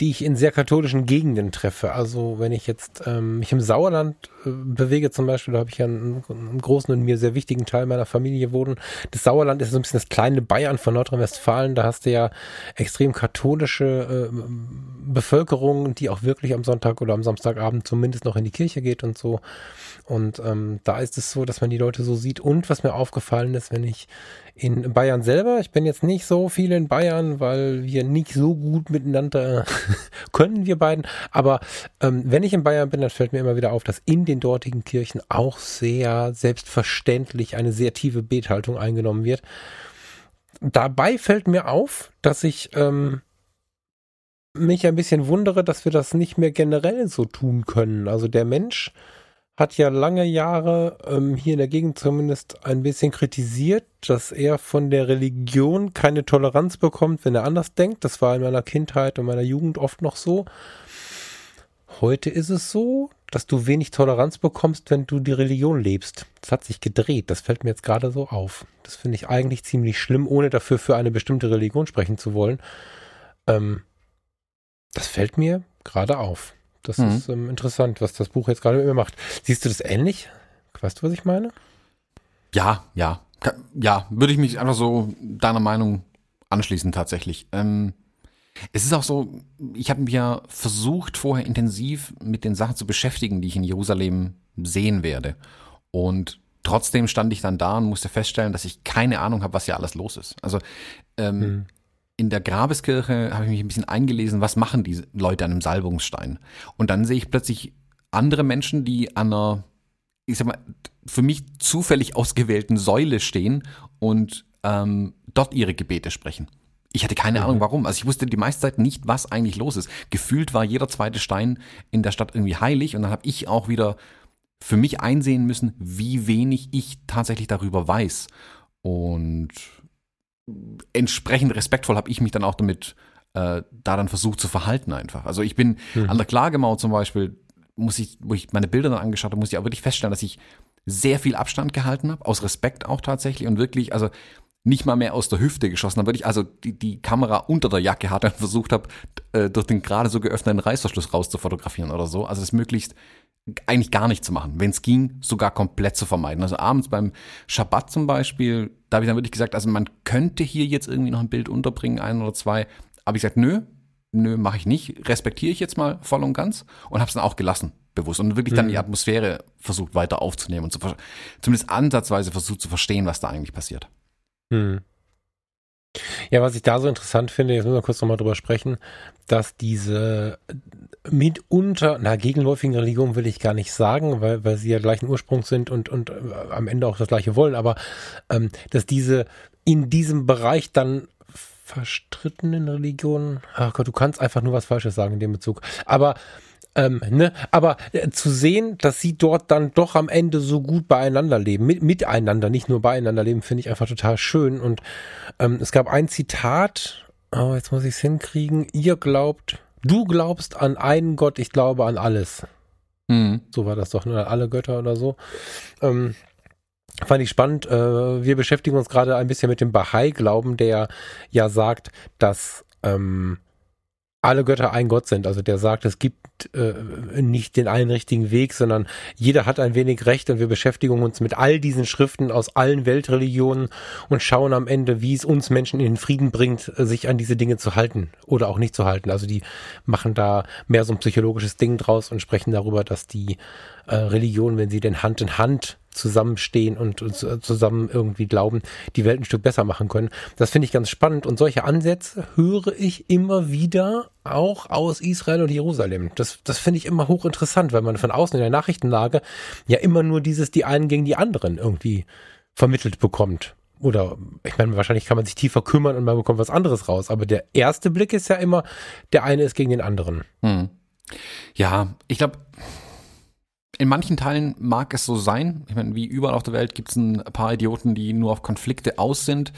die ich in sehr katholischen Gegenden treffe. Also wenn ich jetzt ähm, mich im Sauerland äh, bewege zum Beispiel, da habe ich ja einen, einen, großen und mir sehr wichtigen Teil meiner Familie wohnen. Das Sauerland ist so ein bisschen das kleine Bayern von Nordrhein-Westfalen. Da hast du ja extrem katholische äh, Bevölkerung, die auch wirklich am Sonntag oder am Samstagabend zumindest noch in die Kirche geht und so. Und ähm, da ist es so, dass man die Leute so sieht. Und was mir aufgefallen ist, wenn ich in Bayern selber, ich bin jetzt nicht so viel in Bayern, weil wir nicht so gut miteinander können, wir beiden. Aber ähm, wenn ich in Bayern bin, dann fällt mir immer wieder auf, dass in den dortigen Kirchen auch sehr selbstverständlich eine sehr tiefe Bethaltung eingenommen wird. Dabei fällt mir auf, dass ich ähm, mich ein bisschen wundere, dass wir das nicht mehr generell so tun können. Also der Mensch hat ja lange Jahre ähm, hier in der Gegend zumindest ein bisschen kritisiert, dass er von der Religion keine Toleranz bekommt, wenn er anders denkt. Das war in meiner Kindheit und meiner Jugend oft noch so. Heute ist es so, dass du wenig Toleranz bekommst, wenn du die Religion lebst. Das hat sich gedreht. Das fällt mir jetzt gerade so auf. Das finde ich eigentlich ziemlich schlimm, ohne dafür für eine bestimmte Religion sprechen zu wollen. Ähm, das fällt mir gerade auf. Das mhm. ist ähm, interessant, was das Buch jetzt gerade mit mir macht. Siehst du das ähnlich? Weißt du, was ich meine? Ja, ja. Ja, würde ich mich einfach so deiner Meinung anschließen tatsächlich. Ähm, es ist auch so, ich habe mir versucht, vorher intensiv mit den Sachen zu beschäftigen, die ich in Jerusalem sehen werde. Und trotzdem stand ich dann da und musste feststellen, dass ich keine Ahnung habe, was hier alles los ist. Also ähm, hm in der Grabeskirche habe ich mich ein bisschen eingelesen, was machen diese Leute an einem Salbungsstein. Und dann sehe ich plötzlich andere Menschen, die an einer, ich sag mal, für mich zufällig ausgewählten Säule stehen und ähm, dort ihre Gebete sprechen. Ich hatte keine mhm. Ahnung warum. Also ich wusste die meiste Zeit nicht, was eigentlich los ist. Gefühlt war jeder zweite Stein in der Stadt irgendwie heilig und dann habe ich auch wieder für mich einsehen müssen, wie wenig ich tatsächlich darüber weiß. Und entsprechend respektvoll habe ich mich dann auch damit äh, da dann versucht zu verhalten einfach. Also ich bin mhm. an der Klagemauer zum Beispiel, muss ich, wo ich meine Bilder dann angeschaut habe, muss ich auch wirklich feststellen, dass ich sehr viel Abstand gehalten habe, aus Respekt auch tatsächlich und wirklich, also nicht mal mehr aus der Hüfte geschossen habe, wirklich also die, die Kamera unter der Jacke hatte und versucht habe, äh, durch den gerade so geöffneten Reißverschluss raus zu fotografieren oder so. Also es möglichst eigentlich gar nicht zu machen. Wenn es ging, sogar komplett zu vermeiden. Also abends beim Schabbat zum Beispiel, da habe ich dann wirklich gesagt, also man könnte hier jetzt irgendwie noch ein Bild unterbringen, ein oder zwei. Aber ich gesagt, nö, nö, mache ich nicht. Respektiere ich jetzt mal voll und ganz und habe es dann auch gelassen, bewusst. Und wirklich dann mhm. die Atmosphäre versucht weiter aufzunehmen und zu, zumindest ansatzweise versucht zu verstehen, was da eigentlich passiert. Mhm. Ja, was ich da so interessant finde, jetzt müssen wir kurz nochmal drüber sprechen, dass diese mitunter, na, gegenläufigen Religionen will ich gar nicht sagen, weil, weil sie ja gleichen Ursprung sind und, und äh, am Ende auch das gleiche wollen, aber ähm, dass diese in diesem Bereich dann verstrittenen Religionen, ach Gott, du kannst einfach nur was Falsches sagen in dem Bezug, aber ähm, ne? Aber äh, zu sehen, dass sie dort dann doch am Ende so gut beieinander leben, mit, miteinander, nicht nur beieinander leben, finde ich einfach total schön. Und ähm, es gab ein Zitat, oh, jetzt muss ich es hinkriegen. Ihr glaubt, du glaubst an einen Gott, ich glaube an alles. Mhm. So war das doch, ne? alle Götter oder so. Ähm, fand ich spannend. Äh, wir beschäftigen uns gerade ein bisschen mit dem Bahai-Glauben, der ja sagt, dass ähm, alle Götter ein Gott sind. Also der sagt, es gibt äh, nicht den einen richtigen Weg, sondern jeder hat ein wenig Recht und wir beschäftigen uns mit all diesen Schriften aus allen Weltreligionen und schauen am Ende, wie es uns Menschen in den Frieden bringt, sich an diese Dinge zu halten oder auch nicht zu halten. Also die machen da mehr so ein psychologisches Ding draus und sprechen darüber, dass die äh, wenn sie denn Hand in Hand zusammenstehen und, und zusammen irgendwie glauben, die Welt ein Stück besser machen können. Das finde ich ganz spannend und solche Ansätze höre ich immer wieder auch aus Israel und Jerusalem. Das, das finde ich immer hochinteressant, weil man von außen in der Nachrichtenlage ja immer nur dieses die einen gegen die anderen irgendwie vermittelt bekommt. Oder ich meine, wahrscheinlich kann man sich tiefer kümmern und man bekommt was anderes raus. Aber der erste Blick ist ja immer, der eine ist gegen den anderen. Hm. Ja, ich glaube, in manchen Teilen mag es so sein. Ich meine, wie überall auf der Welt gibt es ein paar Idioten, die nur auf Konflikte aus sind.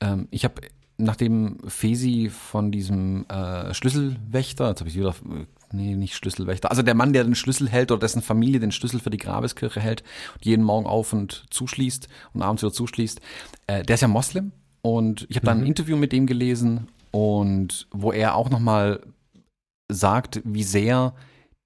Ähm, ich habe nachdem Fesi von diesem äh, Schlüsselwächter, jetzt habe ich wieder, nee, nicht Schlüsselwächter, also der Mann, der den Schlüssel hält oder dessen Familie den Schlüssel für die Grabeskirche hält und jeden Morgen auf und zuschließt und abends wieder zuschließt, äh, der ist ja Moslem und ich habe mhm. dann ein Interview mit dem gelesen und wo er auch nochmal sagt, wie sehr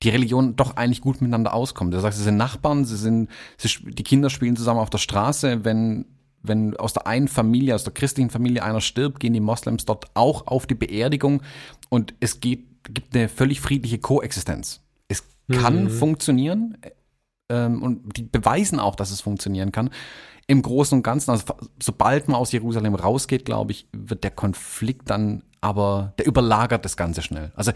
die Religionen doch eigentlich gut miteinander auskommen. Er sagt, sie sind Nachbarn, sie sind, sie, die Kinder spielen zusammen auf der Straße, wenn wenn aus der einen Familie, aus der christlichen Familie einer stirbt, gehen die Moslems dort auch auf die Beerdigung und es geht, gibt eine völlig friedliche Koexistenz. Es kann mhm. funktionieren ähm, und die beweisen auch, dass es funktionieren kann. Im Großen und Ganzen, also sobald man aus Jerusalem rausgeht, glaube ich, wird der Konflikt dann aber, der überlagert das Ganze schnell. Also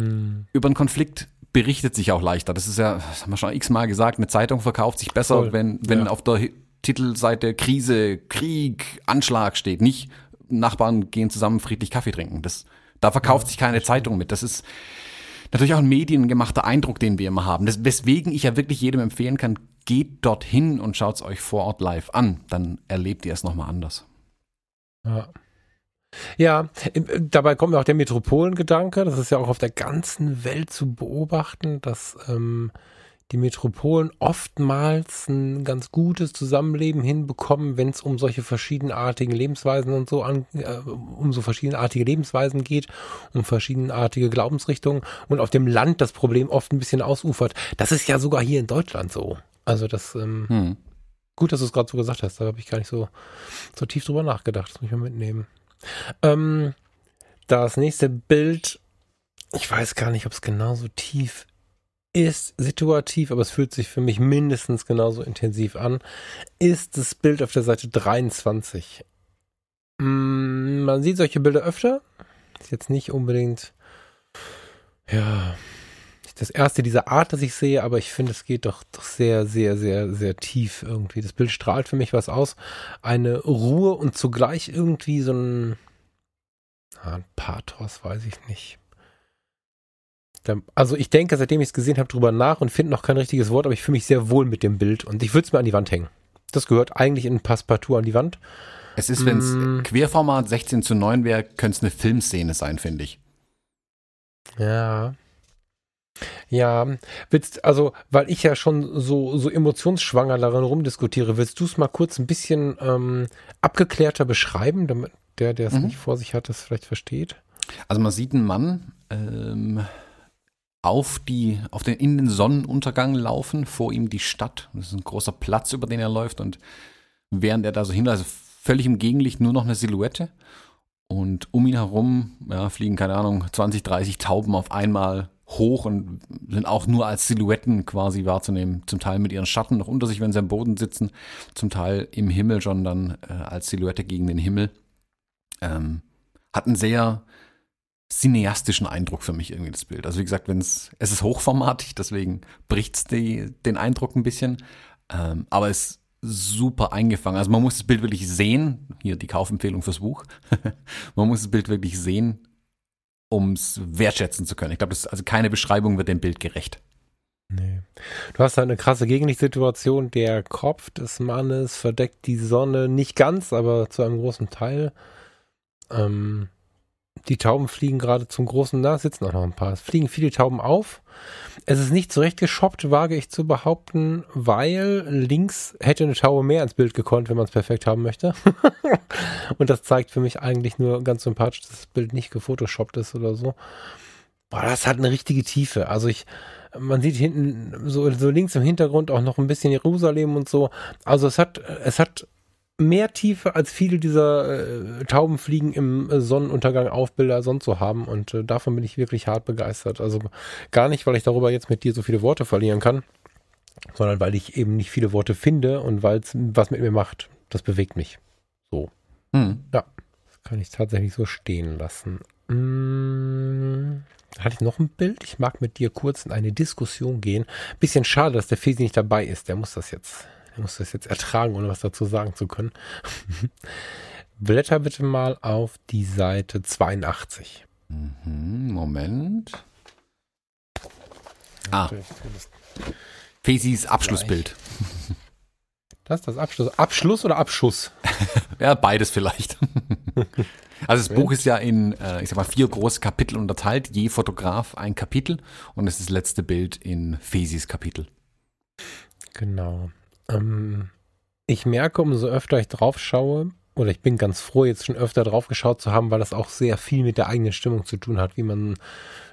mhm. über einen Konflikt berichtet sich auch leichter. Das ist ja, das haben wir schon x-mal gesagt, eine Zeitung verkauft sich besser, Voll. wenn, wenn ja. auf der Titelseite Krise, Krieg, Anschlag steht. Nicht Nachbarn gehen zusammen friedlich Kaffee trinken. Das, da verkauft ja, sich keine Zeitung mit. Das ist natürlich auch ein mediengemachter Eindruck, den wir immer haben. Das, weswegen ich ja wirklich jedem empfehlen kann, geht dorthin und schaut es euch vor Ort live an. Dann erlebt ihr es nochmal anders. Ja. Ja, dabei kommt mir auch der Metropolengedanke. Das ist ja auch auf der ganzen Welt zu beobachten, dass ähm, die Metropolen oftmals ein ganz gutes Zusammenleben hinbekommen, wenn es um solche verschiedenartigen Lebensweisen und so an, äh, um so verschiedenartige Lebensweisen geht, um verschiedenartige Glaubensrichtungen und auf dem Land das Problem oft ein bisschen ausufert. Das ist ja sogar hier in Deutschland so. Also das ähm, hm. gut, dass du es gerade so gesagt hast. Da habe ich gar nicht so so tief drüber nachgedacht. Das muss ich mal mitnehmen. Ähm, das nächste Bild, ich weiß gar nicht, ob es genauso tief ist situativ, aber es fühlt sich für mich mindestens genauso intensiv an, ist das Bild auf der Seite 23. Mm, man sieht solche Bilder öfter. Ist jetzt nicht unbedingt, ja, das erste dieser Art, das ich sehe, aber ich finde, es geht doch, doch sehr, sehr, sehr, sehr tief irgendwie. Das Bild strahlt für mich was aus. Eine Ruhe und zugleich irgendwie so ein, ein Pathos, weiß ich nicht. Also ich denke, seitdem ich es gesehen habe, drüber nach und finde noch kein richtiges Wort, aber ich fühle mich sehr wohl mit dem Bild und ich würde es mir an die Wand hängen. Das gehört eigentlich in Passepartout an die Wand. Es ist, wenn es mm. Querformat 16 zu 9 wäre, könnte es eine Filmszene sein, finde ich. Ja. Ja, willst, also, weil ich ja schon so, so emotionsschwanger darin rumdiskutiere, willst du es mal kurz ein bisschen ähm, abgeklärter beschreiben, damit der, der es mhm. nicht vor sich hat, das vielleicht versteht? Also man sieht einen Mann, ähm, auf die, auf den, in den Sonnenuntergang laufen, vor ihm die Stadt. Das ist ein großer Platz, über den er läuft und während er da so hin, also völlig im Gegenlicht nur noch eine Silhouette und um ihn herum ja, fliegen, keine Ahnung, 20, 30 Tauben auf einmal hoch und sind auch nur als Silhouetten quasi wahrzunehmen. Zum Teil mit ihren Schatten noch unter sich, wenn sie am Boden sitzen, zum Teil im Himmel schon dann äh, als Silhouette gegen den Himmel. Ähm, hat einen sehr cineastischen Eindruck für mich irgendwie das Bild. Also wie gesagt, wenn es es ist hochformatig, deswegen bricht's die, den Eindruck ein bisschen, ähm, aber es ist super eingefangen. Also man muss das Bild wirklich sehen. Hier die Kaufempfehlung fürs Buch. man muss das Bild wirklich sehen, um es wertschätzen zu können. Ich glaube, also keine Beschreibung wird dem Bild gerecht. Nee. Du hast halt eine krasse Gegenlichtsituation. Der Kopf des Mannes verdeckt die Sonne nicht ganz, aber zu einem großen Teil. Ähm, die Tauben fliegen gerade zum großen, da sitzen auch noch ein paar. Es fliegen viele Tauben auf. Es ist nicht zurechtgeschoppt, wage ich zu behaupten, weil links hätte eine Taube mehr ins Bild gekonnt, wenn man es perfekt haben möchte. Und das zeigt für mich eigentlich nur ganz sympathisch, dass das Bild nicht gefotoshoppt ist oder so. Boah, das hat eine richtige Tiefe. Also ich, man sieht hinten so, so links im Hintergrund auch noch ein bisschen Jerusalem und so. Also es hat, es hat mehr Tiefe als viele dieser äh, Taubenfliegen im äh, Sonnenuntergang Aufbilder sonst so haben und äh, davon bin ich wirklich hart begeistert. Also gar nicht, weil ich darüber jetzt mit dir so viele Worte verlieren kann, sondern weil ich eben nicht viele Worte finde und weil es was mit mir macht. Das bewegt mich. So. Hm. Ja, das kann ich tatsächlich so stehen lassen. Hm. Hatte ich noch ein Bild? Ich mag mit dir kurz in eine Diskussion gehen. Bisschen schade, dass der Fesi nicht dabei ist. Der muss das jetzt ich muss das jetzt ertragen, ohne was dazu sagen zu können. Blätter bitte mal auf die Seite 82. Mhm, Moment. Ah. Fesis Abschlussbild. Das ist das Abschluss. Abschluss oder Abschuss? ja, beides vielleicht. Also das Buch ist ja in, äh, ich sag mal, vier große Kapitel unterteilt, je Fotograf ein Kapitel und es ist das letzte Bild in Fesis Kapitel. Genau. Ähm, ich merke, umso öfter ich drauf schaue, oder ich bin ganz froh, jetzt schon öfter drauf geschaut zu haben, weil das auch sehr viel mit der eigenen Stimmung zu tun hat, wie man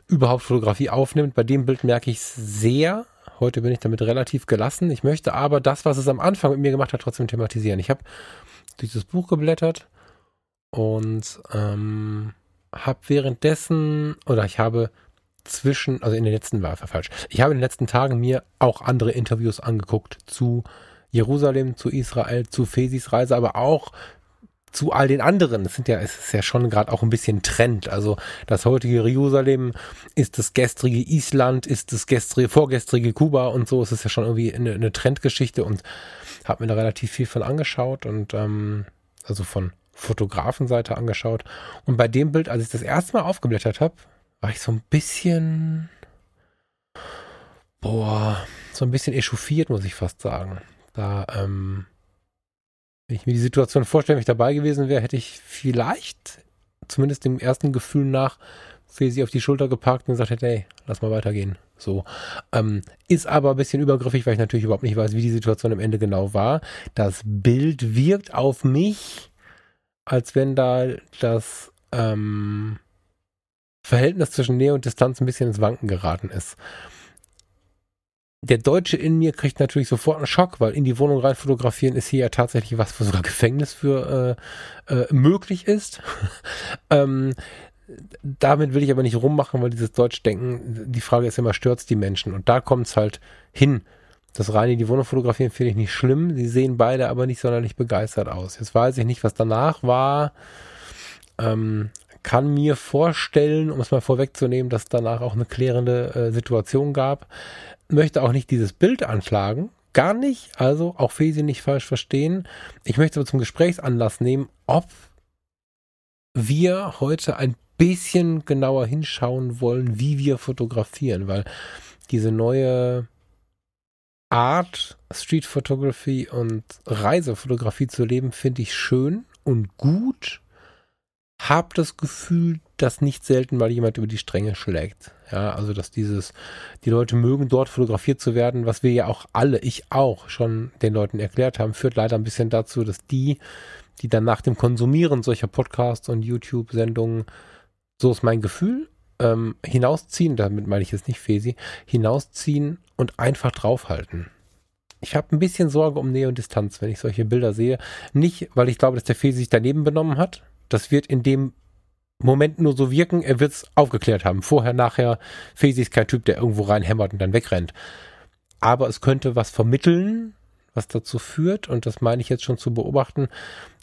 überhaupt Fotografie aufnimmt. Bei dem Bild merke ich es sehr. Heute bin ich damit relativ gelassen. Ich möchte aber das, was es am Anfang mit mir gemacht hat, trotzdem thematisieren. Ich habe das Buch geblättert und ähm, habe währenddessen, oder ich habe zwischen, also in den letzten, war falsch, ich habe in den letzten Tagen mir auch andere Interviews angeguckt zu Jerusalem, zu Israel, zu Fesis Reise, aber auch zu all den anderen. Es sind ja, es ist ja schon gerade auch ein bisschen Trend. Also das heutige Jerusalem ist das gestrige Island, ist das gestrige, vorgestrige Kuba und so. Es ist ja schon irgendwie eine, eine Trendgeschichte und habe mir da relativ viel von angeschaut und ähm, also von Fotografenseite angeschaut. Und bei dem Bild, als ich das erste Mal aufgeblättert habe, war ich so ein bisschen, boah, so ein bisschen echauffiert, muss ich fast sagen. Da, ähm, wenn ich mir die Situation vorstelle, wenn ich dabei gewesen wäre, hätte ich vielleicht, zumindest dem ersten Gefühl nach, für sie auf die Schulter gepackt und gesagt hätte, hey, lass mal weitergehen. So. Ähm, ist aber ein bisschen übergriffig, weil ich natürlich überhaupt nicht weiß, wie die Situation am Ende genau war. Das Bild wirkt auf mich, als wenn da das ähm, Verhältnis zwischen Nähe und Distanz ein bisschen ins Wanken geraten ist der Deutsche in mir kriegt natürlich sofort einen Schock, weil in die Wohnung rein fotografieren ist hier ja tatsächlich was, wo sogar Gefängnis für äh, äh, möglich ist. ähm, damit will ich aber nicht rummachen, weil dieses Deutschdenken, die Frage ist immer, stört die Menschen? Und da kommt es halt hin. Das rein in die Wohnung fotografieren finde ich nicht schlimm. Sie sehen beide aber nicht sonderlich begeistert aus. Jetzt weiß ich nicht, was danach war. Ähm, kann mir vorstellen, um es mal vorwegzunehmen, dass danach auch eine klärende äh, Situation gab möchte auch nicht dieses Bild anschlagen. Gar nicht. Also auch Fesi nicht falsch verstehen. Ich möchte aber zum Gesprächsanlass nehmen, ob wir heute ein bisschen genauer hinschauen wollen, wie wir fotografieren, weil diese neue Art, Street Photography und Reisefotografie zu leben, finde ich schön und gut. Hab das Gefühl, dass nicht selten mal jemand über die Stränge schlägt. Ja, also dass dieses, die Leute mögen dort fotografiert zu werden, was wir ja auch alle, ich auch schon den Leuten erklärt haben, führt leider ein bisschen dazu, dass die, die dann nach dem Konsumieren solcher Podcasts und YouTube-Sendungen, so ist mein Gefühl, ähm, hinausziehen, damit meine ich jetzt nicht Fesi, hinausziehen und einfach draufhalten. Ich habe ein bisschen Sorge um Nähe und Distanz, wenn ich solche Bilder sehe. Nicht, weil ich glaube, dass der Fesi sich daneben benommen hat. Das wird in dem Moment nur so wirken, er wird es aufgeklärt haben. Vorher, nachher, Fesi ist kein Typ, der irgendwo reinhämmert und dann wegrennt. Aber es könnte was vermitteln, was dazu führt, und das meine ich jetzt schon zu beobachten,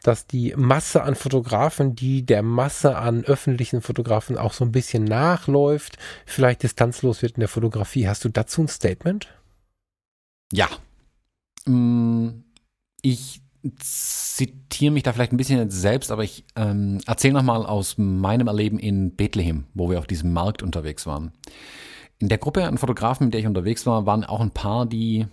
dass die Masse an Fotografen, die der Masse an öffentlichen Fotografen auch so ein bisschen nachläuft, vielleicht distanzlos wird in der Fotografie. Hast du dazu ein Statement? Ja. Mm, ich zitiere mich da vielleicht ein bisschen selbst, aber ich ähm, erzähle nochmal aus meinem Erleben in Bethlehem, wo wir auf diesem Markt unterwegs waren. In der Gruppe an Fotografen, mit der ich unterwegs war, waren auch ein paar, die,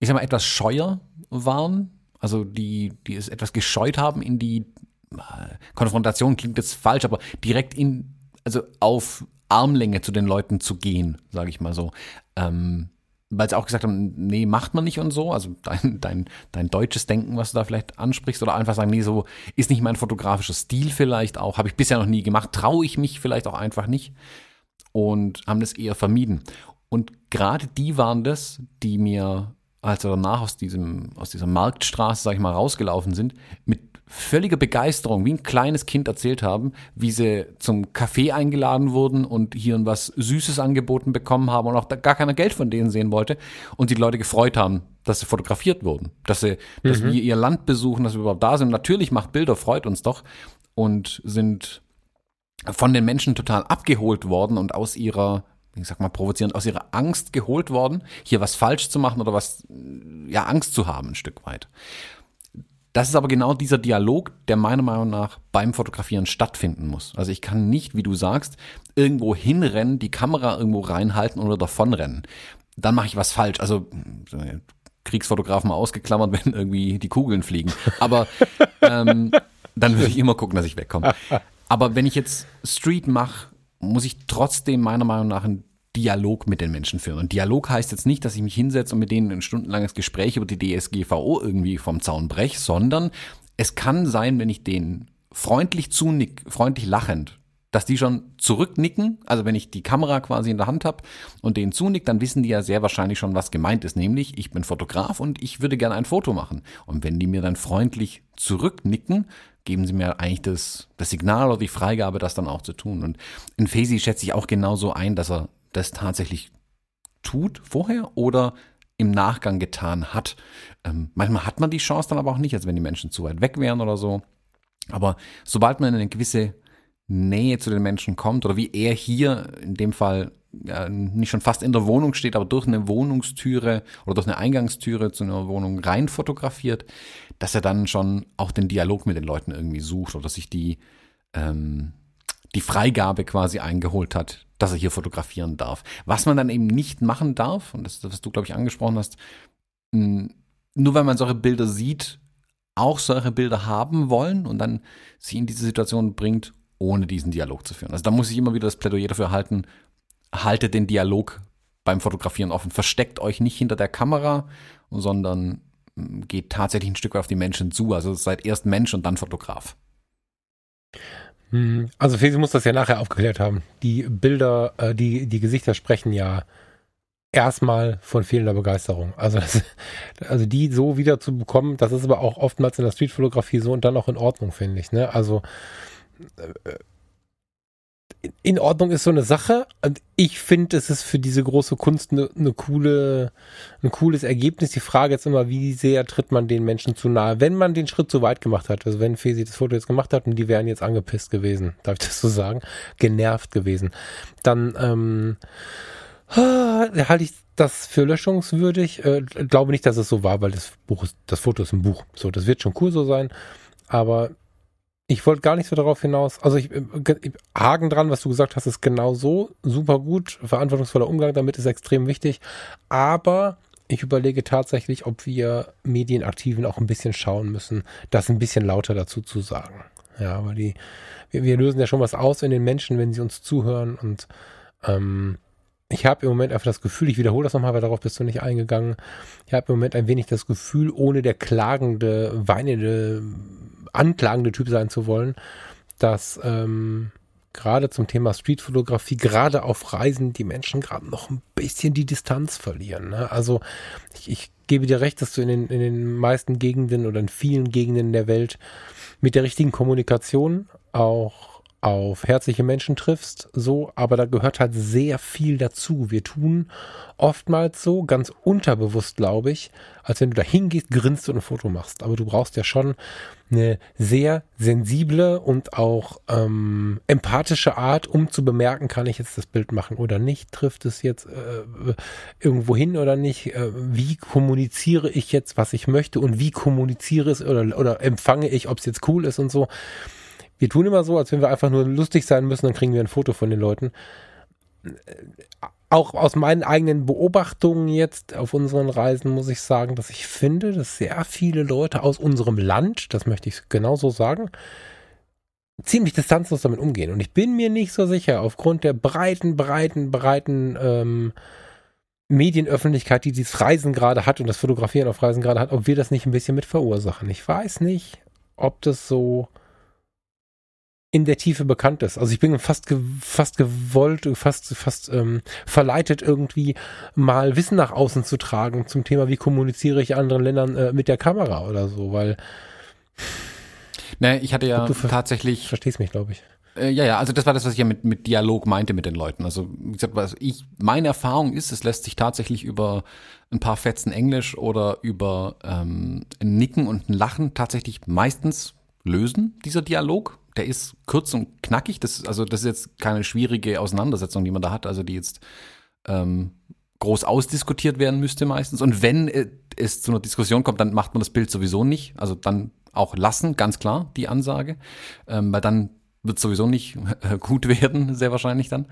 ich sag mal, etwas scheuer waren. Also die, die es etwas gescheut haben in die äh, Konfrontation, klingt jetzt falsch, aber direkt in, also auf Armlänge zu den Leuten zu gehen, sage ich mal so. Ähm, weil sie auch gesagt haben, nee, macht man nicht und so, also dein, dein, dein deutsches Denken, was du da vielleicht ansprichst, oder einfach sagen, nee, so ist nicht mein fotografischer Stil vielleicht auch, habe ich bisher noch nie gemacht, traue ich mich vielleicht auch einfach nicht und haben das eher vermieden. Und gerade die waren das, die mir, als wir danach aus diesem, aus dieser Marktstraße, sag ich mal, rausgelaufen sind, mit völliger Begeisterung, wie ein kleines Kind erzählt haben, wie sie zum Kaffee eingeladen wurden und hier was Süßes angeboten bekommen haben und auch gar keiner Geld von denen sehen wollte und die Leute gefreut haben, dass sie fotografiert wurden, dass sie, mhm. dass wir ihr Land besuchen, dass wir überhaupt da sind. natürlich macht Bilder, freut uns doch und sind von den Menschen total abgeholt worden und aus ihrer ich sag mal provozierend, aus ihrer Angst geholt worden, hier was falsch zu machen oder was, ja, Angst zu haben, ein Stück weit. Das ist aber genau dieser Dialog, der meiner Meinung nach beim Fotografieren stattfinden muss. Also ich kann nicht, wie du sagst, irgendwo hinrennen, die Kamera irgendwo reinhalten oder davonrennen. Dann mache ich was falsch. Also Kriegsfotografen ausgeklammert, wenn irgendwie die Kugeln fliegen. Aber ähm, dann würde ich immer gucken, dass ich wegkomme. Aber wenn ich jetzt Street mache, muss ich trotzdem meiner Meinung nach einen Dialog mit den Menschen führen. Und Dialog heißt jetzt nicht, dass ich mich hinsetze und mit denen ein stundenlanges Gespräch über die DSGVO irgendwie vom Zaun breche, sondern es kann sein, wenn ich denen freundlich zunick, freundlich lachend, dass die schon zurücknicken, also wenn ich die Kamera quasi in der Hand habe und denen zunickt, dann wissen die ja sehr wahrscheinlich schon, was gemeint ist, nämlich ich bin Fotograf und ich würde gerne ein Foto machen. Und wenn die mir dann freundlich zurücknicken, geben sie mir eigentlich das, das Signal oder die Freigabe, das dann auch zu tun. Und in Fesi schätze ich auch genauso ein, dass er das tatsächlich tut vorher oder im Nachgang getan hat. Ähm, manchmal hat man die Chance dann aber auch nicht, also wenn die Menschen zu weit weg wären oder so. Aber sobald man in eine gewisse Nähe zu den Menschen kommt oder wie er hier in dem Fall ja, nicht schon fast in der Wohnung steht, aber durch eine Wohnungstüre oder durch eine Eingangstüre zu einer Wohnung rein fotografiert, dass er dann schon auch den Dialog mit den Leuten irgendwie sucht oder sich die, ähm, die Freigabe quasi eingeholt hat, dass er hier fotografieren darf. Was man dann eben nicht machen darf, und das ist das, was du, glaube ich, angesprochen hast, nur weil man solche Bilder sieht, auch solche Bilder haben wollen und dann sie in diese Situation bringt, ohne diesen Dialog zu führen. Also da muss ich immer wieder das Plädoyer dafür halten, haltet den Dialog beim Fotografieren offen. Versteckt euch nicht hinter der Kamera, sondern hm, geht tatsächlich ein Stück weit auf die Menschen zu. Also seid erst Mensch und dann Fotograf. Hm, also Fesi muss das ja nachher aufgeklärt haben. Die Bilder, äh, die, die Gesichter sprechen ja erstmal von fehlender Begeisterung. Also, das, also die so wieder zu bekommen, das ist aber auch oftmals in der Streetfotografie so und dann auch in Ordnung, finde ich. Ne? Also äh, in Ordnung ist so eine Sache. Und ich finde, es ist für diese große Kunst eine, eine coole, ein cooles Ergebnis. Die Frage jetzt immer, wie sehr tritt man den Menschen zu nahe? Wenn man den Schritt zu weit gemacht hat, also wenn Fesi das Foto jetzt gemacht hat und die wären jetzt angepisst gewesen, darf ich das so sagen, genervt gewesen, dann ähm, ah, halte ich das für löschungswürdig. Äh, glaube nicht, dass es so war, weil das Buch ist, das Foto ist ein Buch. So, das wird schon cool so sein. Aber ich wollte gar nicht so darauf hinaus. Also ich, äh, Haken dran, was du gesagt hast, ist genau so. Super gut. Verantwortungsvoller Umgang damit ist extrem wichtig. Aber ich überlege tatsächlich, ob wir Medienaktiven auch ein bisschen schauen müssen, das ein bisschen lauter dazu zu sagen. Ja, aber die, wir, wir lösen ja schon was aus in den Menschen, wenn sie uns zuhören und ähm, ich habe im Moment einfach das Gefühl, ich wiederhole das nochmal, weil darauf bist du nicht eingegangen. Ich habe im Moment ein wenig das Gefühl, ohne der klagende, weinende, anklagende Typ sein zu wollen, dass ähm, gerade zum Thema Streetfotografie, gerade auf Reisen, die Menschen gerade noch ein bisschen die Distanz verlieren. Ne? Also ich, ich gebe dir recht, dass du in den, in den meisten Gegenden oder in vielen Gegenden der Welt mit der richtigen Kommunikation auch auf herzliche Menschen triffst, so, aber da gehört halt sehr viel dazu. Wir tun oftmals so, ganz unterbewusst, glaube ich, als wenn du da hingehst, grinst und ein Foto machst. Aber du brauchst ja schon eine sehr sensible und auch ähm, empathische Art, um zu bemerken, kann ich jetzt das Bild machen oder nicht, trifft es jetzt äh, irgendwo hin oder nicht, äh, wie kommuniziere ich jetzt, was ich möchte und wie kommuniziere es oder, oder empfange ich, ob es jetzt cool ist und so wir tun immer so, als wenn wir einfach nur lustig sein müssen, dann kriegen wir ein Foto von den Leuten. Auch aus meinen eigenen Beobachtungen jetzt auf unseren Reisen muss ich sagen, dass ich finde, dass sehr viele Leute aus unserem Land, das möchte ich genauso sagen, ziemlich distanzlos damit umgehen. Und ich bin mir nicht so sicher, aufgrund der breiten, breiten, breiten ähm, Medienöffentlichkeit, die dieses Reisen gerade hat und das Fotografieren auf Reisen gerade hat, ob wir das nicht ein bisschen mit verursachen. Ich weiß nicht, ob das so in der Tiefe bekannt ist. Also ich bin fast ge fast gewollt, fast fast ähm, verleitet irgendwie mal Wissen nach außen zu tragen zum Thema, wie kommuniziere ich anderen Ländern äh, mit der Kamera oder so, weil Ne, ich hatte ja tatsächlich. Verstehst mich, glaube ich. Äh, ja, ja, also das war das, was ich ja mit, mit Dialog meinte mit den Leuten. Also, wie gesagt, was ich, meine Erfahrung ist, es lässt sich tatsächlich über ein paar Fetzen Englisch oder über ähm, ein Nicken und ein Lachen tatsächlich meistens lösen, dieser Dialog der ist kurz und knackig. Das, also das ist jetzt keine schwierige Auseinandersetzung, die man da hat, also die jetzt ähm, groß ausdiskutiert werden müsste meistens. Und wenn es zu einer Diskussion kommt, dann macht man das Bild sowieso nicht. Also dann auch lassen, ganz klar, die Ansage. Ähm, weil dann wird sowieso nicht gut werden, sehr wahrscheinlich dann.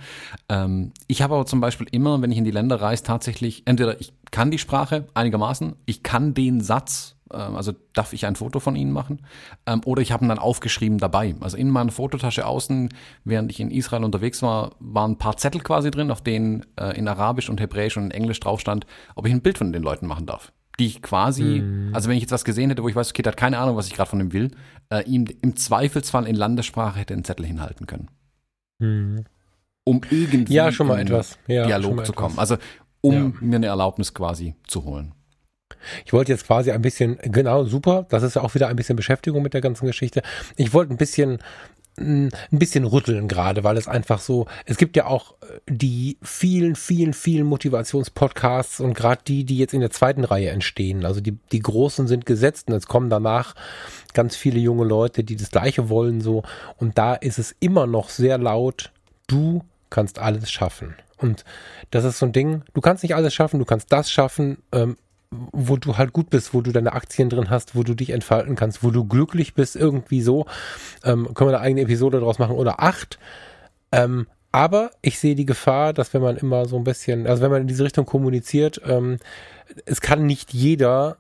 Ähm, ich habe aber zum Beispiel immer, wenn ich in die Länder reise, tatsächlich, entweder ich kann die Sprache einigermaßen, ich kann den Satz äh, also darf ich ein Foto von ihnen machen? Ähm, oder ich habe ihn dann aufgeschrieben dabei. Also in meiner Fototasche außen, während ich in Israel unterwegs war, waren ein paar Zettel quasi drin, auf denen äh, in Arabisch und Hebräisch und in Englisch drauf stand, ob ich ein Bild von den Leuten machen darf. Die ich quasi, mhm. also wenn ich jetzt was gesehen hätte, wo ich weiß, okay, der hat keine Ahnung, was ich gerade von ihm will, äh, ihm im Zweifelsfall in Landessprache hätte einen Zettel hinhalten können. Mhm. Um irgendwie ja, schon mal etwas. Ja, Dialog zu kommen. Also um ja. mir eine Erlaubnis quasi zu holen. Ich wollte jetzt quasi ein bisschen, genau, super, das ist ja auch wieder ein bisschen Beschäftigung mit der ganzen Geschichte. Ich wollte ein bisschen ein bisschen rütteln gerade, weil es einfach so, es gibt ja auch äh, die vielen, vielen, vielen Motivationspodcasts und gerade die, die jetzt in der zweiten Reihe entstehen. Also die, die großen sind gesetzt und es kommen danach ganz viele junge Leute, die das Gleiche wollen so. Und da ist es immer noch sehr laut, du kannst alles schaffen. Und das ist so ein Ding, du kannst nicht alles schaffen, du kannst das schaffen, ähm, wo du halt gut bist, wo du deine Aktien drin hast, wo du dich entfalten kannst, wo du glücklich bist, irgendwie so. Ähm, können wir eine eigene Episode daraus machen oder acht. Ähm, aber ich sehe die Gefahr, dass wenn man immer so ein bisschen, also wenn man in diese Richtung kommuniziert, ähm, es kann nicht jeder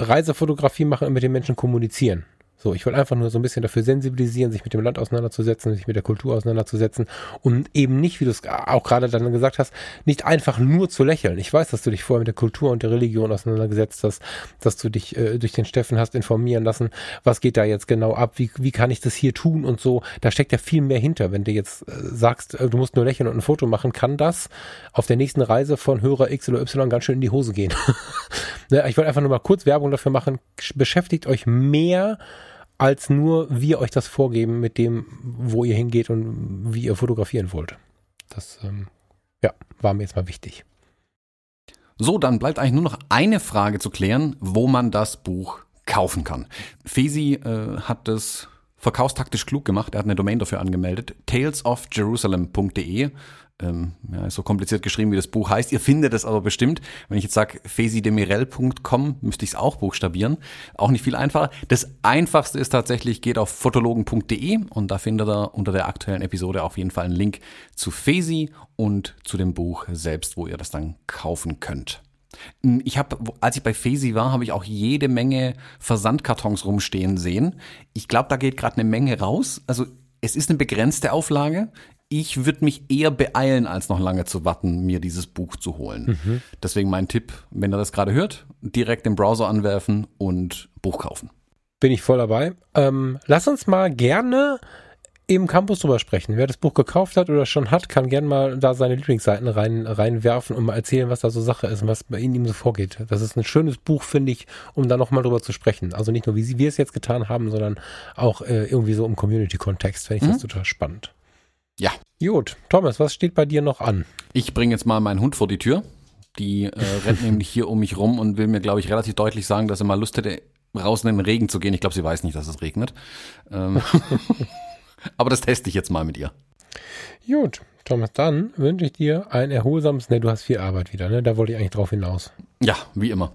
Reisefotografie machen und mit den Menschen kommunizieren. So, ich wollte einfach nur so ein bisschen dafür sensibilisieren, sich mit dem Land auseinanderzusetzen, sich mit der Kultur auseinanderzusetzen und eben nicht, wie du es auch gerade dann gesagt hast, nicht einfach nur zu lächeln. Ich weiß, dass du dich vorher mit der Kultur und der Religion auseinandergesetzt hast, dass du dich äh, durch den Steffen hast informieren lassen, was geht da jetzt genau ab, wie, wie kann ich das hier tun und so. Da steckt ja viel mehr hinter. Wenn du jetzt äh, sagst, äh, du musst nur lächeln und ein Foto machen, kann das auf der nächsten Reise von Hörer X oder Y ganz schön in die Hose gehen. ne, ich wollte einfach nur mal kurz Werbung dafür machen. Beschäftigt euch mehr als nur wir euch das vorgeben mit dem, wo ihr hingeht und wie ihr fotografieren wollt. Das ähm, ja, war mir jetzt mal wichtig. So, dann bleibt eigentlich nur noch eine Frage zu klären, wo man das Buch kaufen kann. Fesi äh, hat das verkaufstaktisch klug gemacht. Er hat eine Domain dafür angemeldet. talesofjerusalem.de ähm, ja, so kompliziert geschrieben, wie das Buch heißt. Ihr findet es aber bestimmt. Wenn ich jetzt sage fesidemirel.com, müsste ich es auch buchstabieren. Auch nicht viel einfacher. Das einfachste ist tatsächlich, geht auf fotologen.de und da findet ihr unter der aktuellen Episode auf jeden Fall einen Link zu Fesi und zu dem Buch selbst, wo ihr das dann kaufen könnt. Hm, ich habe, als ich bei Fesi war, habe ich auch jede Menge Versandkartons rumstehen sehen. Ich glaube, da geht gerade eine Menge raus. Also es ist eine begrenzte Auflage ich würde mich eher beeilen, als noch lange zu warten, mir dieses Buch zu holen. Mhm. Deswegen mein Tipp, wenn ihr das gerade hört, direkt den Browser anwerfen und Buch kaufen. Bin ich voll dabei. Ähm, lass uns mal gerne im Campus drüber sprechen. Wer das Buch gekauft hat oder schon hat, kann gerne mal da seine Lieblingsseiten rein, reinwerfen und mal erzählen, was da so Sache ist und was bei Ihnen ihm so vorgeht. Das ist ein schönes Buch, finde ich, um da nochmal drüber zu sprechen. Also nicht nur, wie wir es jetzt getan haben, sondern auch äh, irgendwie so im Community-Kontext. Finde ich mhm. das total spannend. Ja. Gut. Thomas, was steht bei dir noch an? Ich bringe jetzt mal meinen Hund vor die Tür. Die äh, rennt nämlich hier um mich rum und will mir, glaube ich, relativ deutlich sagen, dass er mal Lust hätte, raus in den Regen zu gehen. Ich glaube, sie weiß nicht, dass es regnet. Ähm Aber das teste ich jetzt mal mit ihr. Gut, Thomas, dann wünsche ich dir ein erholsames, ne, du hast viel Arbeit wieder, ne? Da wollte ich eigentlich drauf hinaus. Ja, wie immer.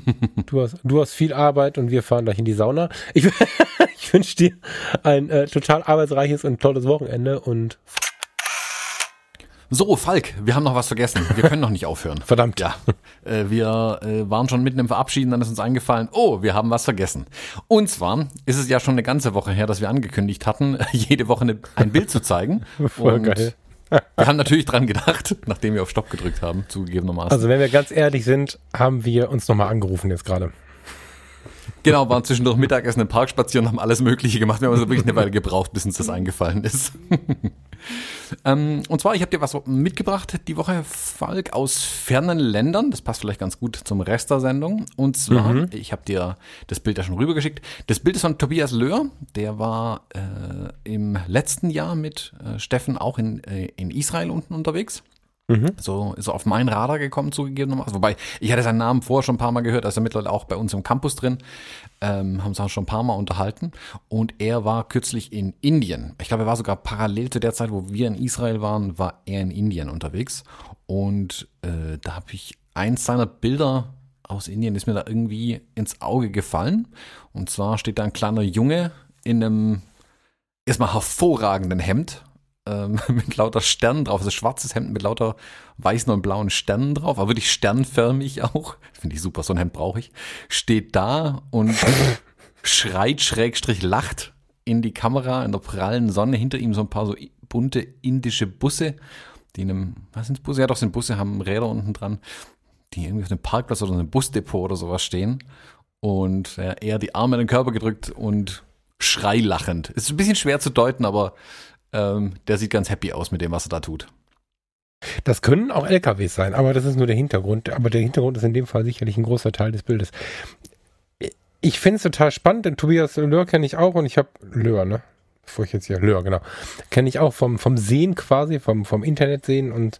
du, hast, du hast viel Arbeit und wir fahren gleich in die Sauna. Ich, ich wünsche dir ein äh, total arbeitsreiches und tolles Wochenende und so, Falk, wir haben noch was vergessen. Wir können noch nicht aufhören. Verdammt. Ja. Äh, wir äh, waren schon mitten im Verabschieden, dann ist uns eingefallen, oh, wir haben was vergessen. Und zwar ist es ja schon eine ganze Woche her, dass wir angekündigt hatten, jede Woche eine, ein Bild zu zeigen. Voll Und geil. Wir haben natürlich dran gedacht, nachdem wir auf Stopp gedrückt haben, zugegebenermaßen. Also wenn wir ganz ehrlich sind, haben wir uns nochmal angerufen jetzt gerade. Genau, waren zwischendurch Mittagessen im Park spazieren, haben alles Mögliche gemacht. Wir haben also wirklich eine Weile gebraucht, bis uns das eingefallen ist. Ähm, und zwar, ich habe dir was mitgebracht die Woche, Falk, aus fernen Ländern. Das passt vielleicht ganz gut zum Rest der Sendung. Und zwar, mhm. ich habe dir das Bild ja schon rübergeschickt. Das Bild ist von Tobias Löhr. Der war äh, im letzten Jahr mit äh, Steffen auch in, äh, in Israel unten unterwegs. Mhm. So ist er auf mein Radar gekommen, zugegebenermaßen. Wobei, ich hatte seinen Namen vorher schon ein paar Mal gehört, er mittlerweile auch bei uns im Campus drin. Ähm, haben uns auch schon ein paar Mal unterhalten. Und er war kürzlich in Indien. Ich glaube, er war sogar parallel zu der Zeit, wo wir in Israel waren, war er in Indien unterwegs. Und äh, da habe ich eins seiner Bilder aus Indien ist mir da irgendwie ins Auge gefallen. Und zwar steht da ein kleiner Junge in einem erstmal hervorragenden Hemd ähm, mit lauter Sternen drauf. Also schwarzes Hemd mit lauter weißen und blauen Sternen drauf, aber wirklich sternförmig auch. Finde ich super, so ein Hemd brauche ich. Steht da und schreit schrägstrich lacht in die Kamera in der prallen Sonne. Hinter ihm so ein paar so bunte indische Busse, die in einem, was sind Busse? Ja doch, sind Busse, haben Räder unten dran, die irgendwie auf einem Parkplatz oder einem Busdepot oder sowas stehen. Und ja, er die Arme in den Körper gedrückt und schreilachend. Ist ein bisschen schwer zu deuten, aber ähm, der sieht ganz happy aus mit dem, was er da tut. Das können auch LKWs sein, aber das ist nur der Hintergrund. Aber der Hintergrund ist in dem Fall sicherlich ein großer Teil des Bildes. Ich finde es total spannend, denn Tobias Löhr kenne ich auch und ich habe Löhr, ne? Bevor ich jetzt hier, Löhr, genau. Kenne ich auch vom, vom Sehen quasi, vom, vom Internet sehen und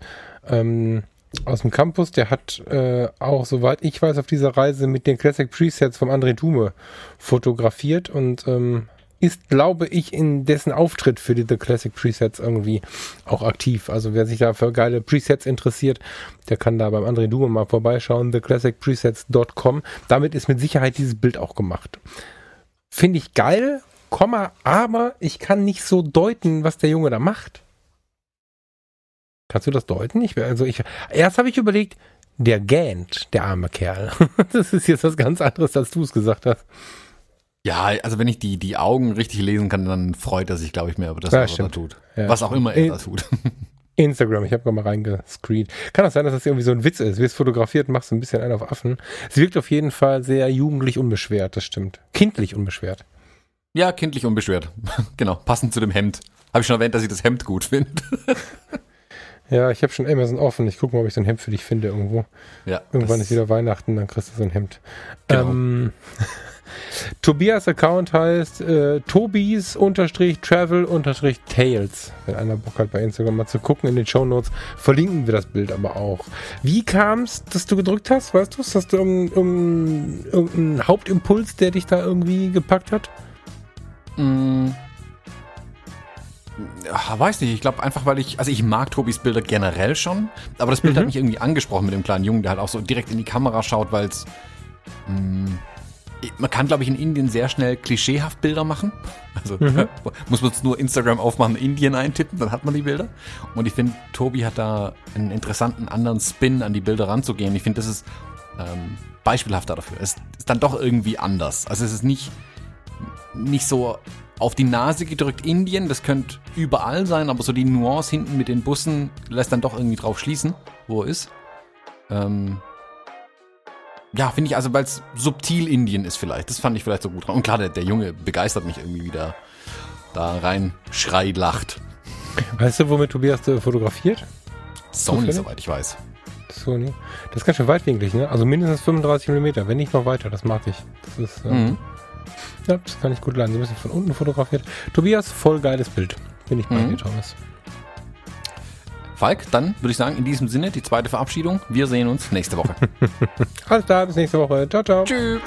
ähm, aus dem Campus, der hat äh, auch, soweit ich weiß, auf dieser Reise mit den Classic Presets vom André Dume fotografiert und ähm, ist, glaube ich, in dessen Auftritt für die The Classic Presets irgendwie auch aktiv. Also wer sich da für geile Presets interessiert, der kann da beim André Dume mal vorbeischauen, theclassicpresets.com. Damit ist mit Sicherheit dieses Bild auch gemacht. Finde ich geil, Komma, aber ich kann nicht so deuten, was der Junge da macht. Kannst du das deuten? Ich, also ich, erst habe ich überlegt, der gähnt, der arme Kerl. Das ist jetzt was ganz anderes, als du es gesagt hast. Ja, also wenn ich die, die Augen richtig lesen kann, dann freut er sich, glaube ich, mehr über das, Ja, was er stimmt. tut. Ja. Was auch immer er In- da tut. Instagram, ich habe gerade mal reingescreent. Kann das sein, dass das irgendwie so ein Witz ist? Wirst fotografiert, machst ein bisschen einen auf Affen. Es wirkt auf jeden Fall sehr jugendlich unbeschwert, das stimmt. Kindlich unbeschwert. Ja, kindlich unbeschwert. genau, passend zu dem Hemd. Habe ich schon erwähnt, dass ich das Hemd gut finde. Ja, ich habe schon Amazon offen. Ich gucke mal, ob ich so ein Hemd für dich finde irgendwo. ja, Irgendwann ist wieder Weihnachten, dann kriegst du so ein Hemd. Genau. Ähm, Tobias Account heißt äh, Tobis unterstrich Travel unterstrich Tales. Wenn einer Bock hat bei Instagram mal zu gucken in den Show Notes, verlinken wir das Bild aber auch. Wie kam es, dass du gedrückt hast? Weißt du, hast du irgendeinen irgendein, Hauptimpuls, der dich da irgendwie gepackt hat? Mm. Ja, weiß nicht, ich glaube einfach, weil ich, also ich mag Tobis Bilder generell schon, aber das Bild Mhm. hat mich irgendwie angesprochen mit dem kleinen Jungen, der halt auch so direkt in die Kamera schaut, weil es, man kann glaube ich in Indien sehr schnell klischeehaft Bilder machen. Also Mhm. muss man nur Instagram aufmachen, Indien eintippen, dann hat man die Bilder. Und ich finde, Tobi hat da einen interessanten anderen Spin an die Bilder ranzugehen. Ich finde, das ist ähm, beispielhafter dafür. Es ist dann doch irgendwie anders. Also es ist nicht nicht so auf die Nase gedrückt Indien, das könnte überall sein, aber so die Nuance hinten mit den Bussen lässt dann doch irgendwie drauf schließen, wo er ist. Ähm ja, finde ich, also weil es subtil Indien ist vielleicht. Das fand ich vielleicht so gut dran. Und klar, der, der Junge begeistert mich irgendwie wieder da rein, schreit, lacht. Weißt du, womit Tobias äh, fotografiert? Sony, soweit ich weiß. Sony. Das ist ganz schön weitwinklig, ne? Also mindestens 35 mm, wenn nicht noch weiter. Das mag ich. Das ist, äh, Mhm. Ja, das kann ich gut leiden. So ein bisschen von unten fotografiert. Tobias, voll geiles Bild. Bin ich bei Mhm. dir, Thomas. Falk, dann würde ich sagen, in diesem Sinne die zweite Verabschiedung. Wir sehen uns nächste Woche. Alles klar, bis nächste Woche. Ciao, ciao. Tschüss.